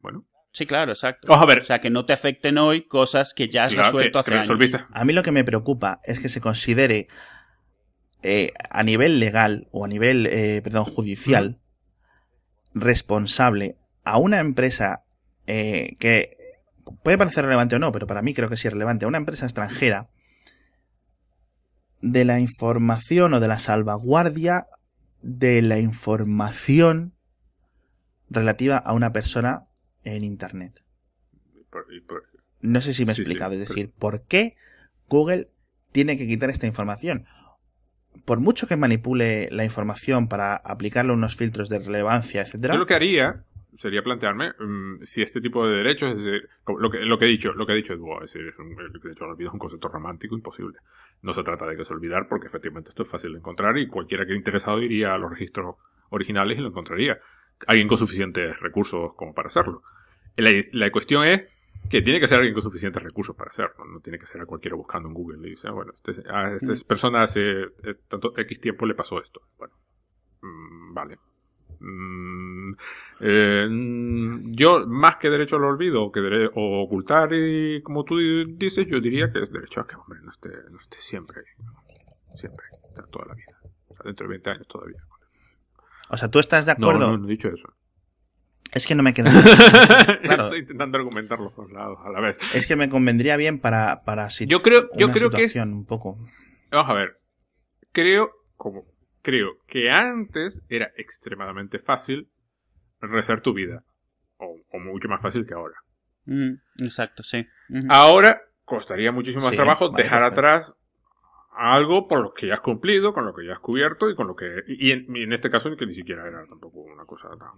Bueno. Sí, claro, exacto. a ver. O sea, que no te afecten hoy cosas que ya has resuelto hace años. A mí lo que me preocupa es que se considere eh, a nivel legal o a nivel, eh, perdón, judicial responsable a una empresa eh, que puede parecer relevante o no, pero para mí creo que sí es relevante, a una empresa extranjera de la información o de la salvaguardia de la información relativa a una persona en Internet. no sé si me he explicado, es decir, ¿por qué Google tiene que quitar esta información? Por mucho que manipule la información para aplicarle unos filtros de relevancia, etcétera. Yo lo que haría sería plantearme mm, si este tipo de derechos, es lo que, lo que he dicho, lo que ha dicho es decir, un, el derecho al olvido es un concepto romántico imposible. No se trata de que se olvidar porque efectivamente esto es fácil de encontrar y cualquiera que esté interesado iría a los registros originales y lo encontraría. Alguien con suficientes recursos como para hacerlo. La, cuestión es que tiene que ser alguien con suficientes recursos para hacerlo. No tiene que ser a cualquiera buscando en Google y dice, ah, bueno, este, a esta mm. persona hace eh, tanto X tiempo le pasó esto. Bueno, mm, vale. Mm, eh, yo, más que derecho al olvido o, que o ocultar, y como tú dices, yo diría que es derecho a que, hombre, no esté, no esté siempre, siempre, toda la vida. dentro de 20 años todavía. O sea, ¿tú estás de acuerdo? No, no, no he dicho eso. Es que no me [LAUGHS] queda. claro. Estoy intentando argumentar los dos lados a la vez. Es que me convendría bien para, para yo creo, yo creo que es, un poco. Vamos a ver. Creo, como, creo que antes era extremadamente fácil rezar tu vida. O, mucho más fácil que ahora. Mm, exacto, sí. Ahora costaría muchísimo más trabajo dejar atrás algo por lo que ya has cumplido, con lo que ya has cubierto y con lo que. Y en, este caso, que ni siquiera era tampoco una cosa tan.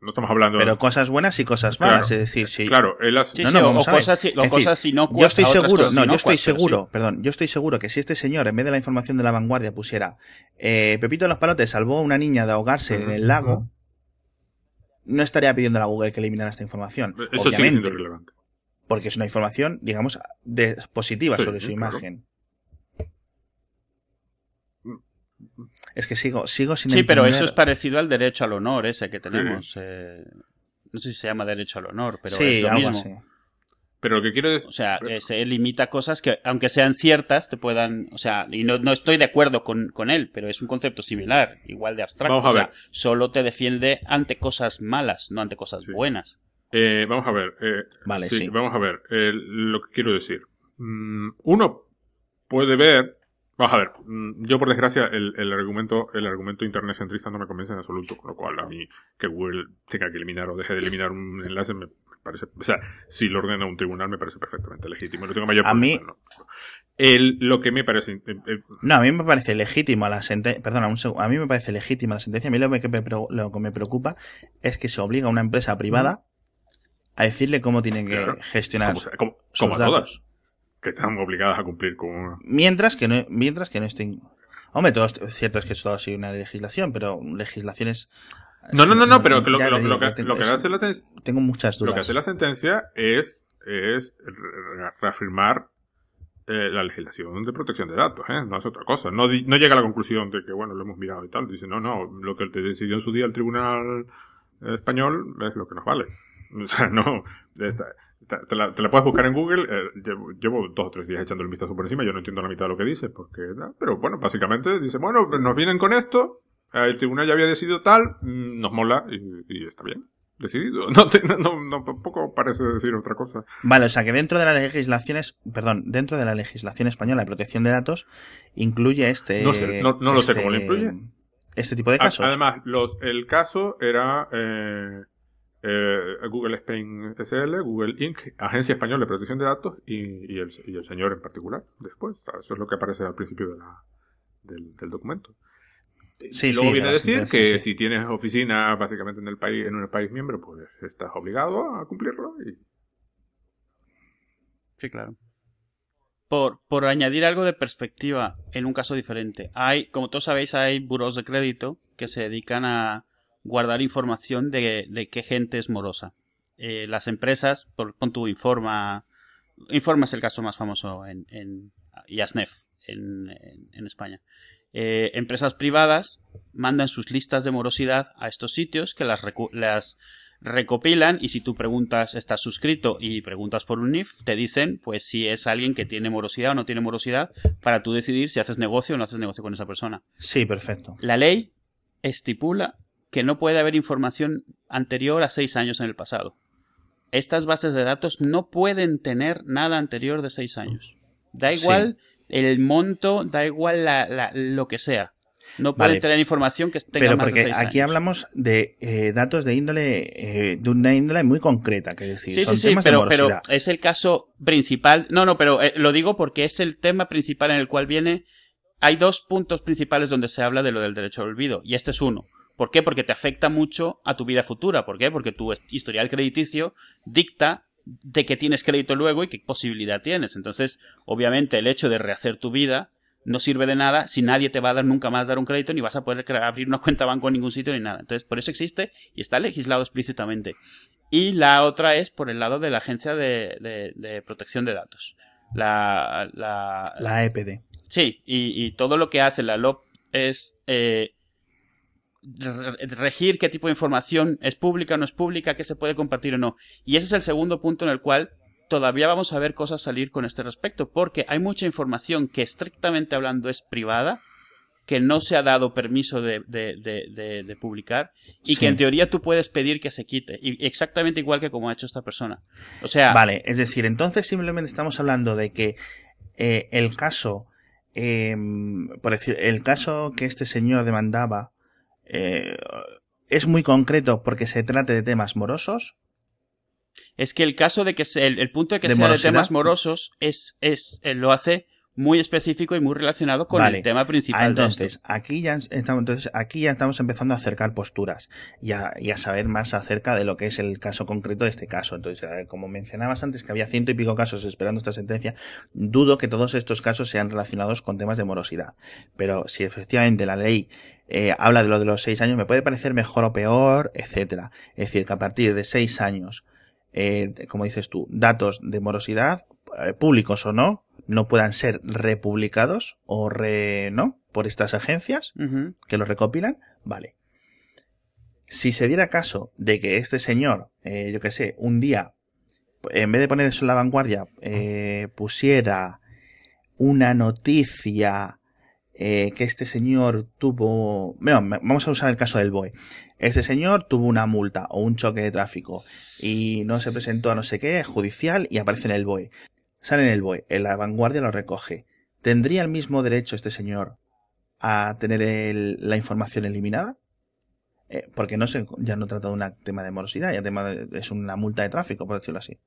No estamos hablando. Pero cosas buenas y cosas malas, es decir, sí. Claro, no, no, o, cosas, si no Yo estoy seguro, no, yo estoy seguro, perdón, yo estoy seguro que si este señor, en vez de la información de la vanguardia, pusiera eh, Pepito de los Palotes salvó a una niña de ahogarse en el lago, no estaría pidiendo a Google que eliminara esta información. Eso obviamente, relevante. Porque es una información, digamos, de, positiva sobre su imagen. Es que sigo, sigo sin Sí, pero eso es parecido al derecho al honor ese que tenemos. Eh, no sé si se llama derecho al honor, pero es lo mismo. Pero lo que quiero decir... O sea, se limita cosas que, aunque sean ciertas, te puedan... O sea, y no, no estoy de acuerdo con, con, él, pero es un concepto similar, igual de abstracto. Vamos a ver. solo te defiende ante cosas malas, no ante cosas buenas. Eh, vamos a ver. Eh, vale, sí, Vamos a ver. lo que quiero decir. Mm, uno puede ver Vamos a ver, mm, yo por desgracia el, el argumento el argumento internet centrista no me convence en absoluto, con lo cual a mí que Google tenga que eliminar o deje de eliminar un enlace me parece, o sea, si lo ordena un tribunal me parece perfectamente legítimo. No tengo mayor a mí, El, lo que me parece. Eh, eh, no, a mí me parece legítimo la sentencia. Perdona, un segundo. A mí me parece legítima la sentencia. A mí lo que, me, lo que me preocupa es que se obliga a una empresa privada a decirle cómo tiene que gestionar como, sus datos que están obligadas a cumplir con mientras que no mientras que no estén hombre todo es cierto es que esto ha sido una legislación pero legislaciones no no no no pero lo, que, lo que hace la tengo muchas dudas lo que hace la sentencia es es reafirmar eh, la legislación de protección de datos, ¿eh? no es otra cosa. No, no llega a la conclusión de que, bueno, lo hemos mirado y tal. Dice, no, no, lo que te decidió en su día el Tribunal Español es lo que nos vale. [LAUGHS] O sea, no, te la, puedes buscar en Google. Eh, llevo, dos o tres días echando el vistazo por encima. Yo no entiendo la mitad de lo que dice. porque Pero bueno, básicamente dice, bueno, nos vienen con esto. El tribunal ya había decidido tal. Mm, nos mola y, está bien. Decidido. [LAUGHS] No, no, tampoco parece decir otra cosa. Vale, o sea que dentro de las legislaciones, perdón, dentro de la legislación española de protección de datos, incluye este. No sé, no, lo sé cómo lo este incluye. este tipo de casos. Además, los, el caso era eh, eh, Google Spain SL, Google Inc., Agencia Española de Protección de Datos y, el, y el, señor en particular después. Eso es lo que aparece al principio de la, del, documento. Sí, y luego viene a decir que si tienes oficina básicamente en el país, en un país miembro, pues estás obligado a cumplirlo. Y... Sí, claro. Por, por añadir algo de perspectiva en un caso diferente. Hay, como todos sabéis, hay buros de crédito que se dedican a guardar información de, de qué gente es morosa. Eh, las empresas, por, con tu informa, informa es el caso más famoso en, en Yasnef, en, en, España. Eh, empresas privadas mandan sus listas de morosidad a estos sitios que las, las recopilan y si tú preguntas, estás suscrito y preguntas por un NIF, te dicen pues si es alguien que tiene morosidad o no tiene morosidad para tú decidir si haces negocio o no haces negocio con esa persona. Sí, perfecto. La ley estipula que no puede haber información anterior a seis años en el pasado. Estas bases de datos no pueden tener nada anterior de seis años. Da igual el monto, da igual lo que sea. No pueden tener información que tenga Pero más porque de seis aquí hablamos de eh, datos de índole, eh, de una índole muy concreta, que decir, sí, son sí, temas pero, de pero morosidad. es el caso principal. No, no, pero eh, lo digo porque es el tema principal en el cual viene. Hay dos puntos principales donde se habla de lo del derecho al olvido, y este es uno. ¿Por qué? Porque te afecta mucho a tu vida futura. ¿Por qué? Porque tu historial crediticio dicta de que tienes crédito luego y qué posibilidad tienes. Entonces, obviamente, el hecho de rehacer tu vida no sirve de nada si nadie te va a dar nunca más dar un crédito ni vas a poder abrir una cuenta banco en ningún sitio ni nada. Entonces, por eso existe y está legislado explícitamente. Y la otra es por el lado de la Agencia de, Protección de Datos. La, la, la EPD. Sí, y, todo lo que hace la LOP es eh, regir qué tipo de información es pública o no es pública, qué se puede compartir o no. Y ese es el segundo punto en el cual todavía vamos a ver cosas salir con este respecto, porque hay mucha información que estrictamente hablando es privada, que no se ha dado permiso de, de, publicar y que en teoría tú puedes pedir que se quite, y exactamente igual que como ha hecho esta persona. O sea... Vale, es decir, entonces simplemente estamos hablando de que eh, el caso, em, por decir, el caso que este señor demandaba, eh, es muy concreto porque se trate de temas morosos. Es que el caso de que el, punto de que sea de temas morosos es, es eh, lo hace muy específico y muy relacionado con el tema principal. entonces, aquí ya estamos, entonces, aquí ya estamos empezando a acercar posturas y a, y a, saber más acerca de lo que es el caso concreto de este caso. Entonces, eh, como mencionabas antes que había ciento y pico casos esperando esta sentencia, dudo que todos estos casos sean relacionados con temas de morosidad. Pero si efectivamente la ley eh, habla de lo de los seis años, me puede parecer mejor o peor, etcétera. Es decir, que a partir de seis años, eh, como dices tú, datos de morosidad, eh, públicos o no, no puedan ser republicados o re, ¿no? Por estas agencias que los recopilan, vale. Si se diera caso de que este señor, eh, yo que sé, un día, en vez de poner eso en la vanguardia, eh, pusiera una noticia eh, que este señor tuvo, bueno, vamos a usar el caso del BOE. Este señor tuvo una multa o un choque de tráfico y no se presentó a no sé qué, judicial, y aparece en el BOE. Sale en el BOE, en la vanguardia lo recoge. ¿Tendría el mismo derecho este señor a tener la información eliminada? Eh, porque no se, ya no trata de un tema de morosidad, ya tema es una multa de tráfico, por decirlo así.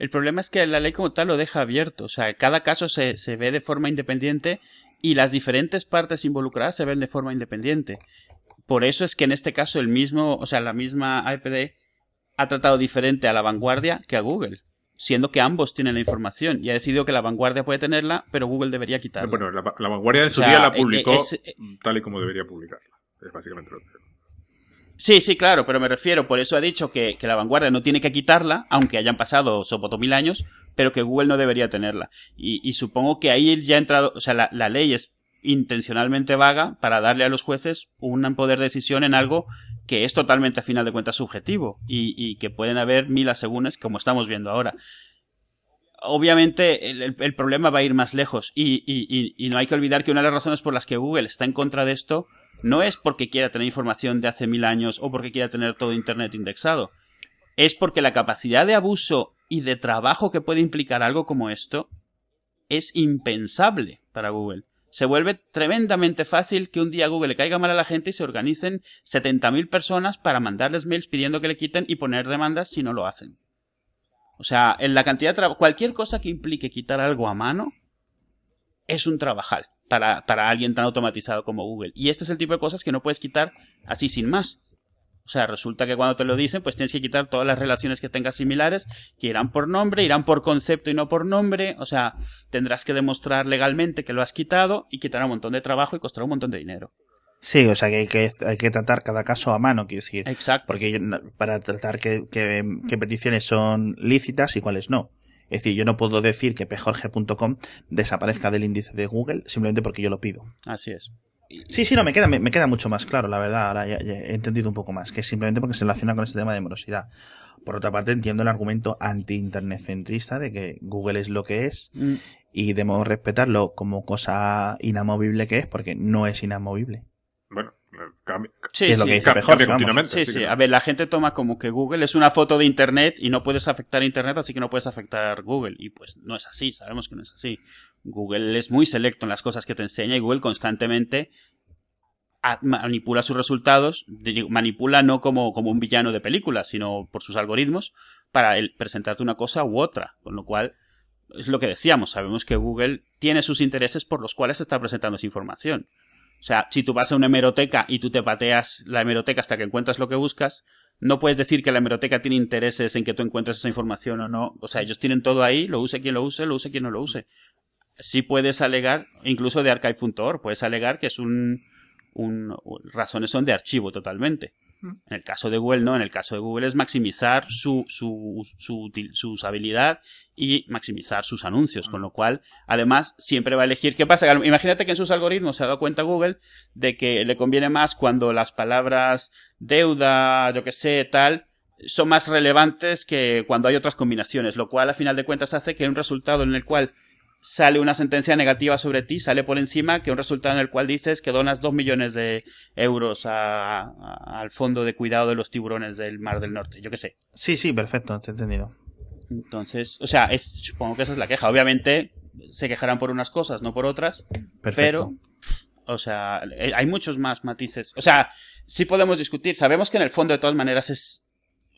El problema es que la ley como tal lo deja abierto, o sea, cada caso se, se ve de forma independiente y las diferentes partes involucradas se ven de forma independiente. Por eso es que en este caso el mismo, o sea, la misma APD ha tratado diferente a la vanguardia que a Google siendo que ambos tienen la información y ha decidido que la vanguardia puede tenerla, pero Google debería quitarla. Bueno, la, vanguardia en su día la eh, publicó eh, tal y como debería publicarla. Es básicamente lo que... Sí, sí, claro, pero me refiero, por eso ha dicho que, la vanguardia no tiene que quitarla, aunque hayan pasado sopoto mil años, pero que Google no debería tenerla. Y, supongo que ahí ya ha entrado, o sea, la, la, ley es intencionalmente vaga para darle a los jueces un poder de decisión en algo que es totalmente a final de cuentas subjetivo y, que pueden haber mil asegúnes como estamos viendo ahora. Obviamente el, problema va a ir más lejos y, y, no hay que olvidar que una de las razones por las que Google está en contra de esto no es porque quiera tener información de hace mil años o porque quiera tener todo Internet indexado. Es porque la capacidad de abuso y de trabajo que puede implicar algo como esto es impensable para Google. Se vuelve tremendamente fácil que un día Google le caiga mal a la gente y se organicen 70.000 personas para mandarles mails pidiendo que le quiten y poner demandas si no lo hacen. O sea, en la cantidad de cualquier cosa que implique quitar algo a mano es un trabajal para, para alguien tan automatizado como Google. Y este es el tipo de cosas que no puedes quitar así sin más. O sea, resulta que cuando te lo dicen, pues tienes que quitar todas las relaciones que tengas similares, que irán por nombre, irán por concepto y no por nombre. O sea, tendrás que demostrar legalmente que lo has quitado y quitará un montón de trabajo y costará un montón de dinero. Sí, o sea que hay que, hay que tratar cada caso a mano, quiero decir. Exacto. Porque para tratar qué que, peticiones son lícitas y cuáles no. Es decir, yo no puedo decir que pjorge.com desaparezca del índice de Google simplemente porque yo lo pido. Así es. Sí, sí, no, me queda, me, queda mucho más claro, la verdad. Ahora ya, he entendido un poco más, que simplemente porque se relaciona con este tema de morosidad. Por otra parte, entiendo el argumento anti-internet centrista de que Google es lo que es mm. y debemos respetarlo como cosa inamovible que es, porque no es inamovible. Sí, es lo que dice mejor, Sí, sí. A ver, la gente toma como que Google es una foto de Internet y no puedes afectar Internet, así que no puedes afectar Google. Y pues no es así, sabemos que no es así. Google es muy selecto en las cosas que te enseña y Google constantemente manipula sus resultados, manipula no como, como un villano de película, sino por sus algoritmos para presentarte una cosa u otra. Con lo cual, es lo que decíamos, sabemos que Google tiene sus intereses por los cuales está presentando esa información. O sea, si tú vas a una hemeroteca y tú te pateas la hemeroteca hasta que encuentras lo que buscas, no puedes decir que la hemeroteca tiene intereses en que tú encuentres esa información o no. O sea, ellos tienen todo ahí, lo use quien lo use, lo use quien no lo use. Sí puedes alegar, incluso de archive.org, puedes alegar que es un, un, razones son de archivo totalmente. En el caso de Google no, en el caso de Google es maximizar su, su, su, su usabilidad y maximizar sus anuncios, con lo cual además siempre va a elegir qué pasa. Imagínate que en sus algoritmos se ha dado cuenta Google de que le conviene más cuando las palabras deuda, yo que sé, tal, son más relevantes que cuando hay otras combinaciones, lo cual a final de cuentas hace que un resultado en el cual sale una sentencia negativa sobre ti, sale por encima que un resultado en el cual dices que donas dos millones de euros al fondo de cuidado de los tiburones del Mar del Norte, yo qué sé. Sí, sí, perfecto, te he entendido. Entonces, o sea, es, supongo que esa es la queja. Obviamente se quejarán por unas cosas, no por otras, pero, o sea, eh, hay muchos más matices. O sea, sí podemos discutir. Sabemos que en el fondo, de todas maneras, es,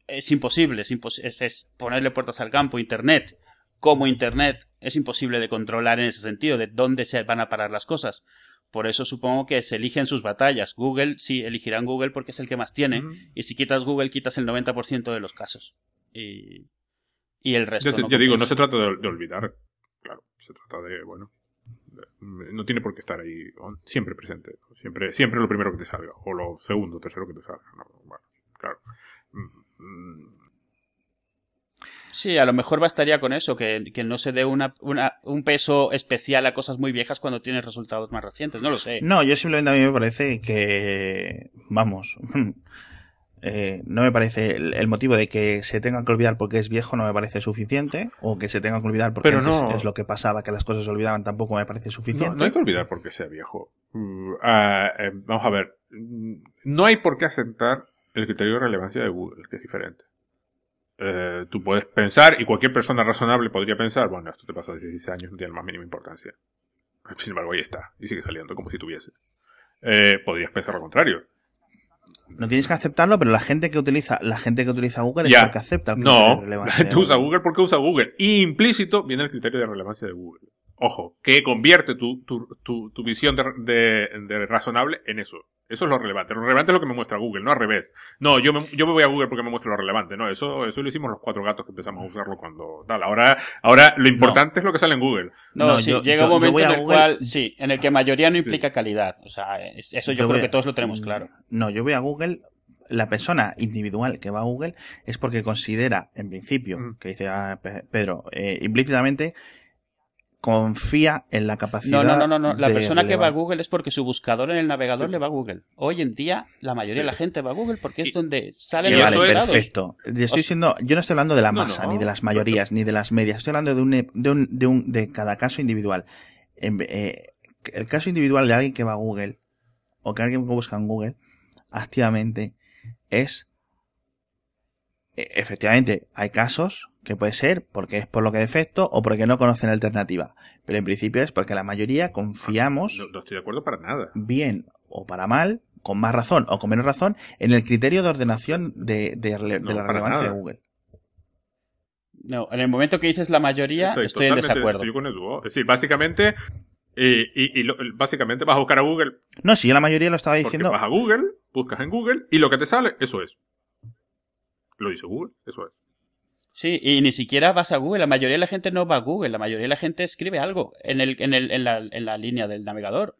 es imposible, es, es ponerle puertas al campo, Internet como Internet es imposible de controlar en ese sentido, de dónde se van a parar las cosas. Por eso supongo que se eligen sus batallas. Google, sí, elegirán Google porque es el que más tiene. Y si quitas Google, quitas el 90% de los casos. Y, y el resto. Ya, digo, no se trata de, olvidar. Claro, se trata de, bueno. no tiene por qué estar ahí siempre presente. Siempre, siempre lo primero que te salga. O lo segundo, tercero que te salga. bueno, claro. Mm, mm, Sí, a lo mejor bastaría con eso, que, no se dé una, un peso especial a cosas muy viejas cuando tienes resultados más recientes, no lo sé. No, yo simplemente a mí me parece que, vamos, [LAUGHS] eh, no me parece el, motivo de que se tenga que olvidar porque es viejo no me parece suficiente, o que se tenga que olvidar porque antes es lo que pasaba, que las cosas se olvidaban tampoco me parece suficiente. No, no hay que olvidar porque sea viejo. Uh, ah, eh, vamos a ver, no hay por qué aceptar el criterio de relevancia de Google, que es diferente. Eh, tú puedes pensar, y cualquier persona razonable podría pensar, bueno, esto te pasó hace 16 años, no tiene la más mínima importancia. Sin embargo, ahí está, y sigue saliendo como si tuviese. Eh, podrías pensar lo contrario. No tienes que aceptarlo, pero la gente que utiliza, la gente que utiliza Google es la que acepta el criterio no, de relevancia. No, [LAUGHS] usa Google porque usa Google. Y implícito viene el criterio de relevancia de Google. Ojo, que convierte tu, tu, tu, tu visión de, de razonable en eso. Eso es lo relevante. Lo relevante es lo que me muestra Google, no al revés. No, yo me, yo me voy a Google porque me muestra lo relevante. No, eso, eso lo hicimos los cuatro gatos que empezamos a usarlo cuando tal. Ahora, ahora lo importante es lo que sale en Google. No, sí, llega un momento en el cual, sí, en el que mayoría no implica calidad. O sea, eso yo, creo que todos lo tenemos claro. No, yo voy a Google la persona individual que va a Google es porque considera, en principio, mm. que dice ah, Pedro, eh, implícitamente, confía en la capacidad. No, no, no, no. La persona que va a Google es porque su buscador en el navegador le va a Google. Hoy en día, la mayoría de la gente va a Google porque es donde salen los vale, perfecto. Estoy diciendo, yo no estoy hablando de la masa, ni de las mayorías, ni de las medias. Estoy hablando de un, de un, de, un, de cada caso individual. Eh, el caso individual de alguien que va a Google, o que alguien que busca en Google, activamente, es efectivamente, hay casos que puede ser porque es por lo que defecto o porque no conocen alternativa. Pero en principio es porque la mayoría confiamos. No, no estoy de acuerdo para nada. Bien o para mal, con más razón o con menos razón, en el criterio de ordenación de, de, de No, la relevancia nada. de Google. No, en el momento que dices la mayoría, estoy, en desacuerdo. estoy con Edu. Es decir, básicamente, eh, y, y lo- básicamente vas a buscar a Google No, si yo la mayoría lo estaba porque diciendo. vas a Google, buscas en Google y lo que te sale, eso es. Lo dice Google, eso es. Sí, y ni siquiera vas a Google. La mayoría de la gente no va a Google. La mayoría de la gente escribe algo en, el, en, el, en, la, en la línea del navegador.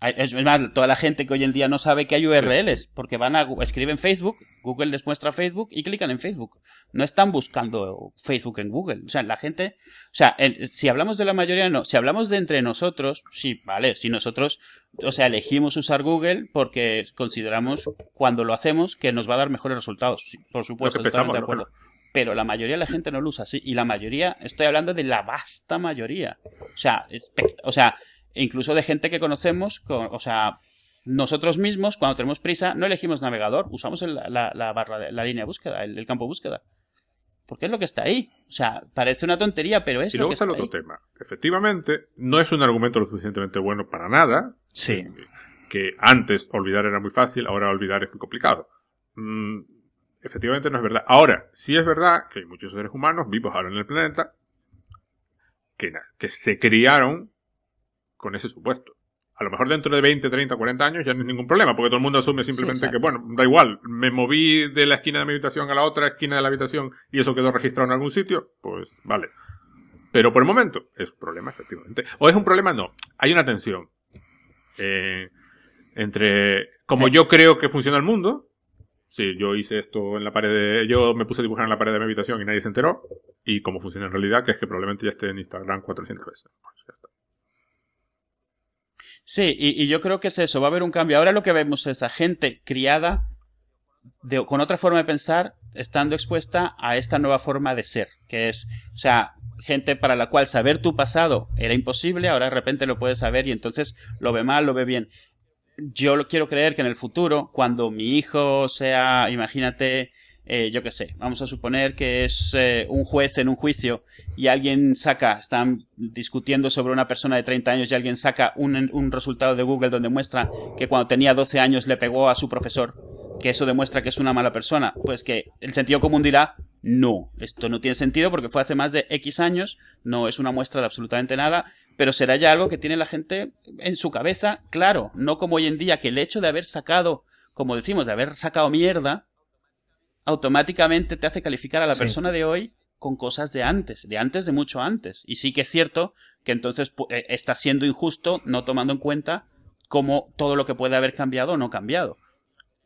Es más, toda la gente que hoy en día no sabe que hay URLs, porque van a escriben Facebook, Google les muestra Facebook y clican en Facebook. No están buscando Facebook en Google. O sea, la gente, o sea, en- si hablamos de la mayoría, no. Si hablamos de entre nosotros, sí, vale. Si nosotros, o sea, elegimos usar Google porque consideramos cuando lo hacemos que nos va a dar mejores resultados. Sí, por supuesto, totalmente de pensamos, acuerdo. Pero la mayoría de la gente no lo usa así. Y la mayoría, estoy hablando de la vasta mayoría. O sea, o sea, incluso de gente que conocemos, co- o sea, nosotros mismos, cuando tenemos prisa, no elegimos navegador, usamos el- la, la barra de, la línea de búsqueda, el, el campo de búsqueda. Porque es lo que está ahí. O sea, parece una tontería, pero es Y lo luego que está el otro ahí. tema. Efectivamente, no es un argumento lo suficientemente bueno para nada. Sí. Que antes olvidar era muy fácil, ahora olvidar es muy complicado. Mm, efectivamente no es verdad. Ahora, sí es verdad que hay muchos seres humanos vivos ahora en el planeta que se criaron con ese supuesto. A lo mejor dentro de 20, 30, 40 años ya no es ningún problema, porque todo el mundo asume simplemente que, bueno, da igual, me moví de la esquina de mi habitación a la otra esquina de la habitación y eso quedó registrado en algún sitio, pues vale. Pero por el momento es un problema, efectivamente. O es un problema, no. Hay una tensión eh, entre como Eh. yo creo que funciona el mundo. Sí, yo hice esto en la pared de... Yo me puse a dibujar en la pared de mi habitación y nadie se enteró. Y cómo funciona en realidad, que es que probablemente ya esté en Instagram 400 veces. Pues ya está. Sí, y, y yo creo que es eso, va a haber un cambio. Ahora lo que vemos es a gente criada de- con otra forma de pensar, estando expuesta a esta nueva forma de ser, que es, o sea, gente para la cual saber tu pasado era imposible, ahora de repente lo puedes saber y entonces lo ve mal, lo ve bien. Yo lo quiero creer que en el futuro, cuando mi hijo sea, imagínate, eh, yo qué sé, vamos a suponer que es eh, un juez en un juicio y alguien saca, están discutiendo sobre una persona de 30 años y alguien saca un, un resultado de Google donde muestra que cuando tenía 12 años le pegó a su profesor, que eso demuestra que es una mala persona, pues que el sentido común dirá, no, esto no tiene sentido porque fue hace más de X años, no es una muestra de absolutamente nada, pero será ya algo que tiene la gente en su cabeza, claro, no como hoy en día que el hecho de haber sacado, como decimos, de haber sacado mierda, automáticamente te hace calificar a la Sí. persona de hoy con cosas de antes, de antes de mucho antes. Y sí que es cierto que entonces eh, está siendo injusto no tomando en cuenta cómo todo lo que puede haber cambiado o no cambiado.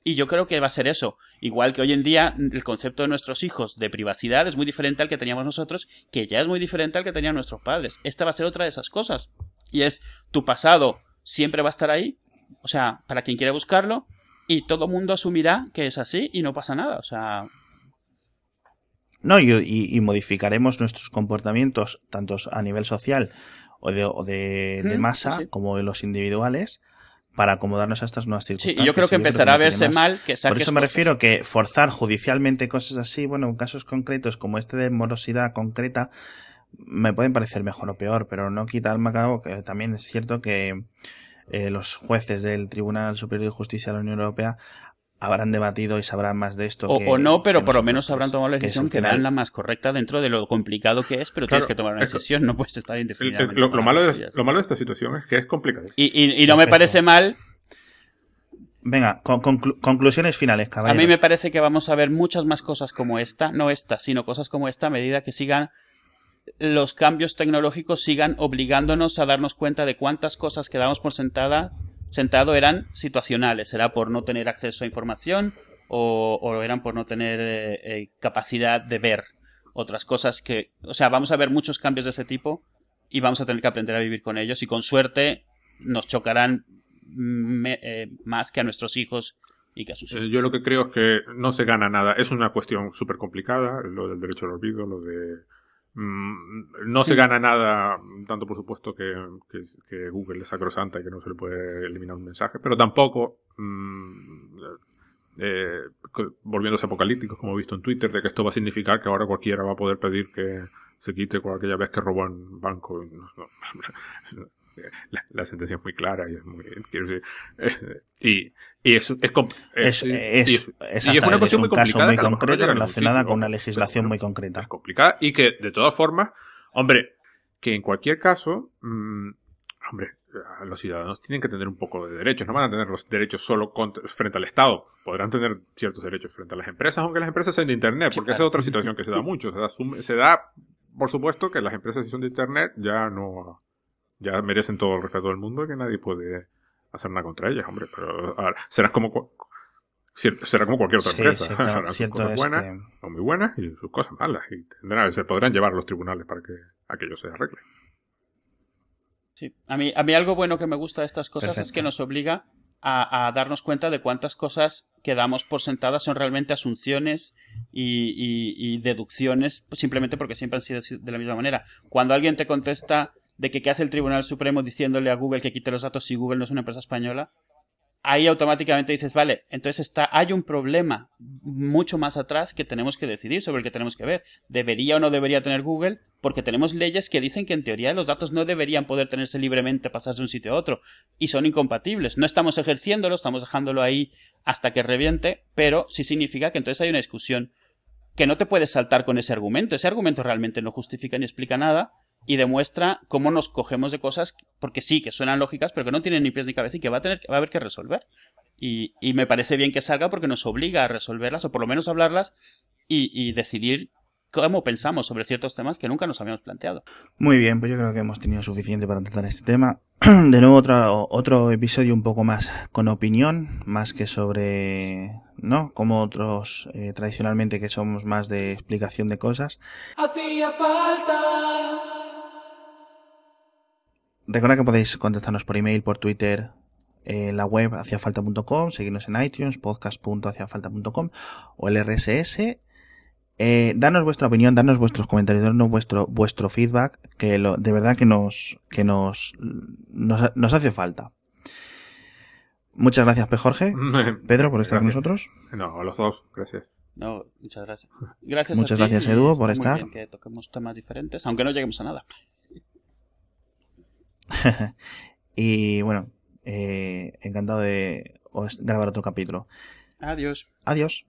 Y yo creo que va a ser eso. Igual que hoy en día el concepto de nuestros hijos de privacidad es muy diferente al que teníamos nosotros, que ya es muy diferente al que tenían nuestros padres. Esta va a ser otra de esas cosas. Y es tu pasado siempre va a estar ahí, o sea, para quien quiera buscarlo, y todo mundo asumirá que es así y no pasa nada. O sea, No, y, y- y modificaremos nuestros comportamientos, tanto a nivel social o de, o de, de masa, sí, sí. como de los individuales, para acomodarnos a estas nuevas sí, circunstancias. y yo creo que empezará a no verse mal que Por eso me cosas. refiero que forzar judicialmente cosas así, bueno, en casos concretos como este de morosidad concreta, me pueden parecer mejor o peor, pero no quita al macabo que también es cierto que eh, los jueces del Tribunal Superior de Justicia de la Unión Europea habrán debatido y sabrán más de esto. O, que- o no, pero que por lo menos habrán tomado la decisión que, dan la más correcta dentro de lo complicado que es, pero Claro, tienes que tomar una decisión, no puedes estar indefinidamente. lo, lo malo de, cosillas. lo malo de esta situación es que es complicado. Y, y- y no me parece mal Venga, con- conclu- conclusiones finales, A caballeros. mí me parece que vamos a ver muchas más cosas como esta, no esta, sino cosas como esta a medida que sigan los cambios tecnológicos sigan obligándonos a darnos cuenta de cuántas cosas que damos por sentada sentado eran situacionales, era por no tener acceso a información o, o eran por no tener eh, eh, capacidad de ver otras cosas que, o sea, vamos a ver muchos cambios de ese tipo y vamos a tener que aprender a vivir con ellos y con suerte nos chocarán me- eh, más que a nuestros hijos y que a sus hijos. Eh, Yo lo que creo es que no se gana nada. Es una cuestión súper complicada, lo del derecho al olvido, lo de... mm, no se gana nada, tanto por supuesto que, que- que Google es sacrosanta y que no se le puede eliminar un mensaje, pero tampoco mm, eh, volviéndose apocalípticos, como he visto en Twitter, de que esto va a significar que ahora cualquiera va a poder pedir que se quite con aquella vez que robó en banco. [LAUGHS] [LAUGHS] la, sentencia es muy clara y es muy y, y es, es, es, una cuestión muy complicada caso muy concreto relacionada con una legislación muy concreta. es complicada y que de todas formas hombre que en cualquier caso mmm, hombre los ciudadanos tienen que tener un poco de derechos no van a tener los derechos solo frente al Estado podrán tener ciertos derechos frente a las empresas aunque las empresas sean de internet porque esa es otra situación que se da mucho se da, se da por supuesto que las empresas si son de internet ya no ya merecen todo el respeto del mundo y que nadie puede hacer nada contra ellas, hombre. Pero será como será como cualquier otra empresa. sus [LAUGHS] cosas buenas o muy buenas y sus cosas malas. Y tendrán, se podrán llevar a los tribunales para que aquello se arregle. Sí. A mí, a mí algo bueno que me gusta de estas cosas es que nos obliga a, darnos cuenta de cuántas cosas que damos por sentadas son realmente asunciones y, y, deducciones simplemente porque siempre han sido de la misma manera. Cuando alguien te contesta de que qué hace el Tribunal Supremo diciéndole a Google que quite los datos si Google no es una empresa española, ahí automáticamente dices, vale, entonces está, hay un problema mucho más atrás que tenemos que decidir, sobre el que tenemos que ver. ¿Debería o no debería tener Google? Porque tenemos leyes que dicen que en teoría los datos no deberían poder tenerse libremente, pasarse de un sitio a otro, y son incompatibles. No estamos ejerciéndolo, estamos dejándolo ahí hasta que reviente, pero sí significa que entonces hay una discusión que no te puedes saltar con ese argumento. Ese argumento realmente no justifica ni explica nada, y demuestra cómo nos cogemos de cosas porque sí, que suenan lógicas, pero que no tienen ni pies ni cabeza y que va a, tener, va a haber que resolver. Y, y me parece bien que salga porque nos obliga a resolverlas o por lo menos hablarlas y, y decidir cómo pensamos sobre ciertos temas que nunca nos habíamos planteado. Muy bien, pues yo creo que hemos tenido suficiente para tratar este tema. [CLEARS THROAT] De nuevo otro, otro episodio un poco más con opinión, más que sobre, ¿no? Como otros eh, tradicionalmente que somos más de explicación de cosas. Hacía falta Recuerda que podéis contactarnos por email, por Twitter, en la web haciafalta.com, seguirnos en iTunes, podcast.haciafalta.com o el RSS. Eh, danos vuestra opinión, danos vuestros comentarios, danos vuestro, vuestro feedback, que lo, de verdad que nos, que nos, nos, hace falta. Muchas gracias, P. Jorge. [LAUGHS] Pedro, por estar con nosotros. No, a los dos, gracias. No, muchas gracias. Gracias muchas gracias, Edu, por estar. que toquemos temas diferentes, aunque no lleguemos a nada. [LAUGHS] y bueno, eh, encantado de grabar otro capítulo. Adiós. Adiós.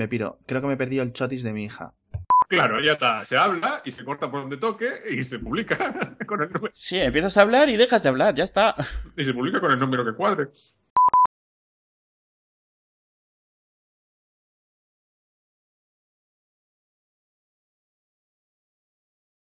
Me piro. Creo que me he perdido el chotis de mi hija. Claro, ya está. Se habla y se corta por donde toque y se publica [LAUGHS] con el número. Sí, empiezas a hablar y dejas de hablar, ya está. Y se publica con el número que cuadre.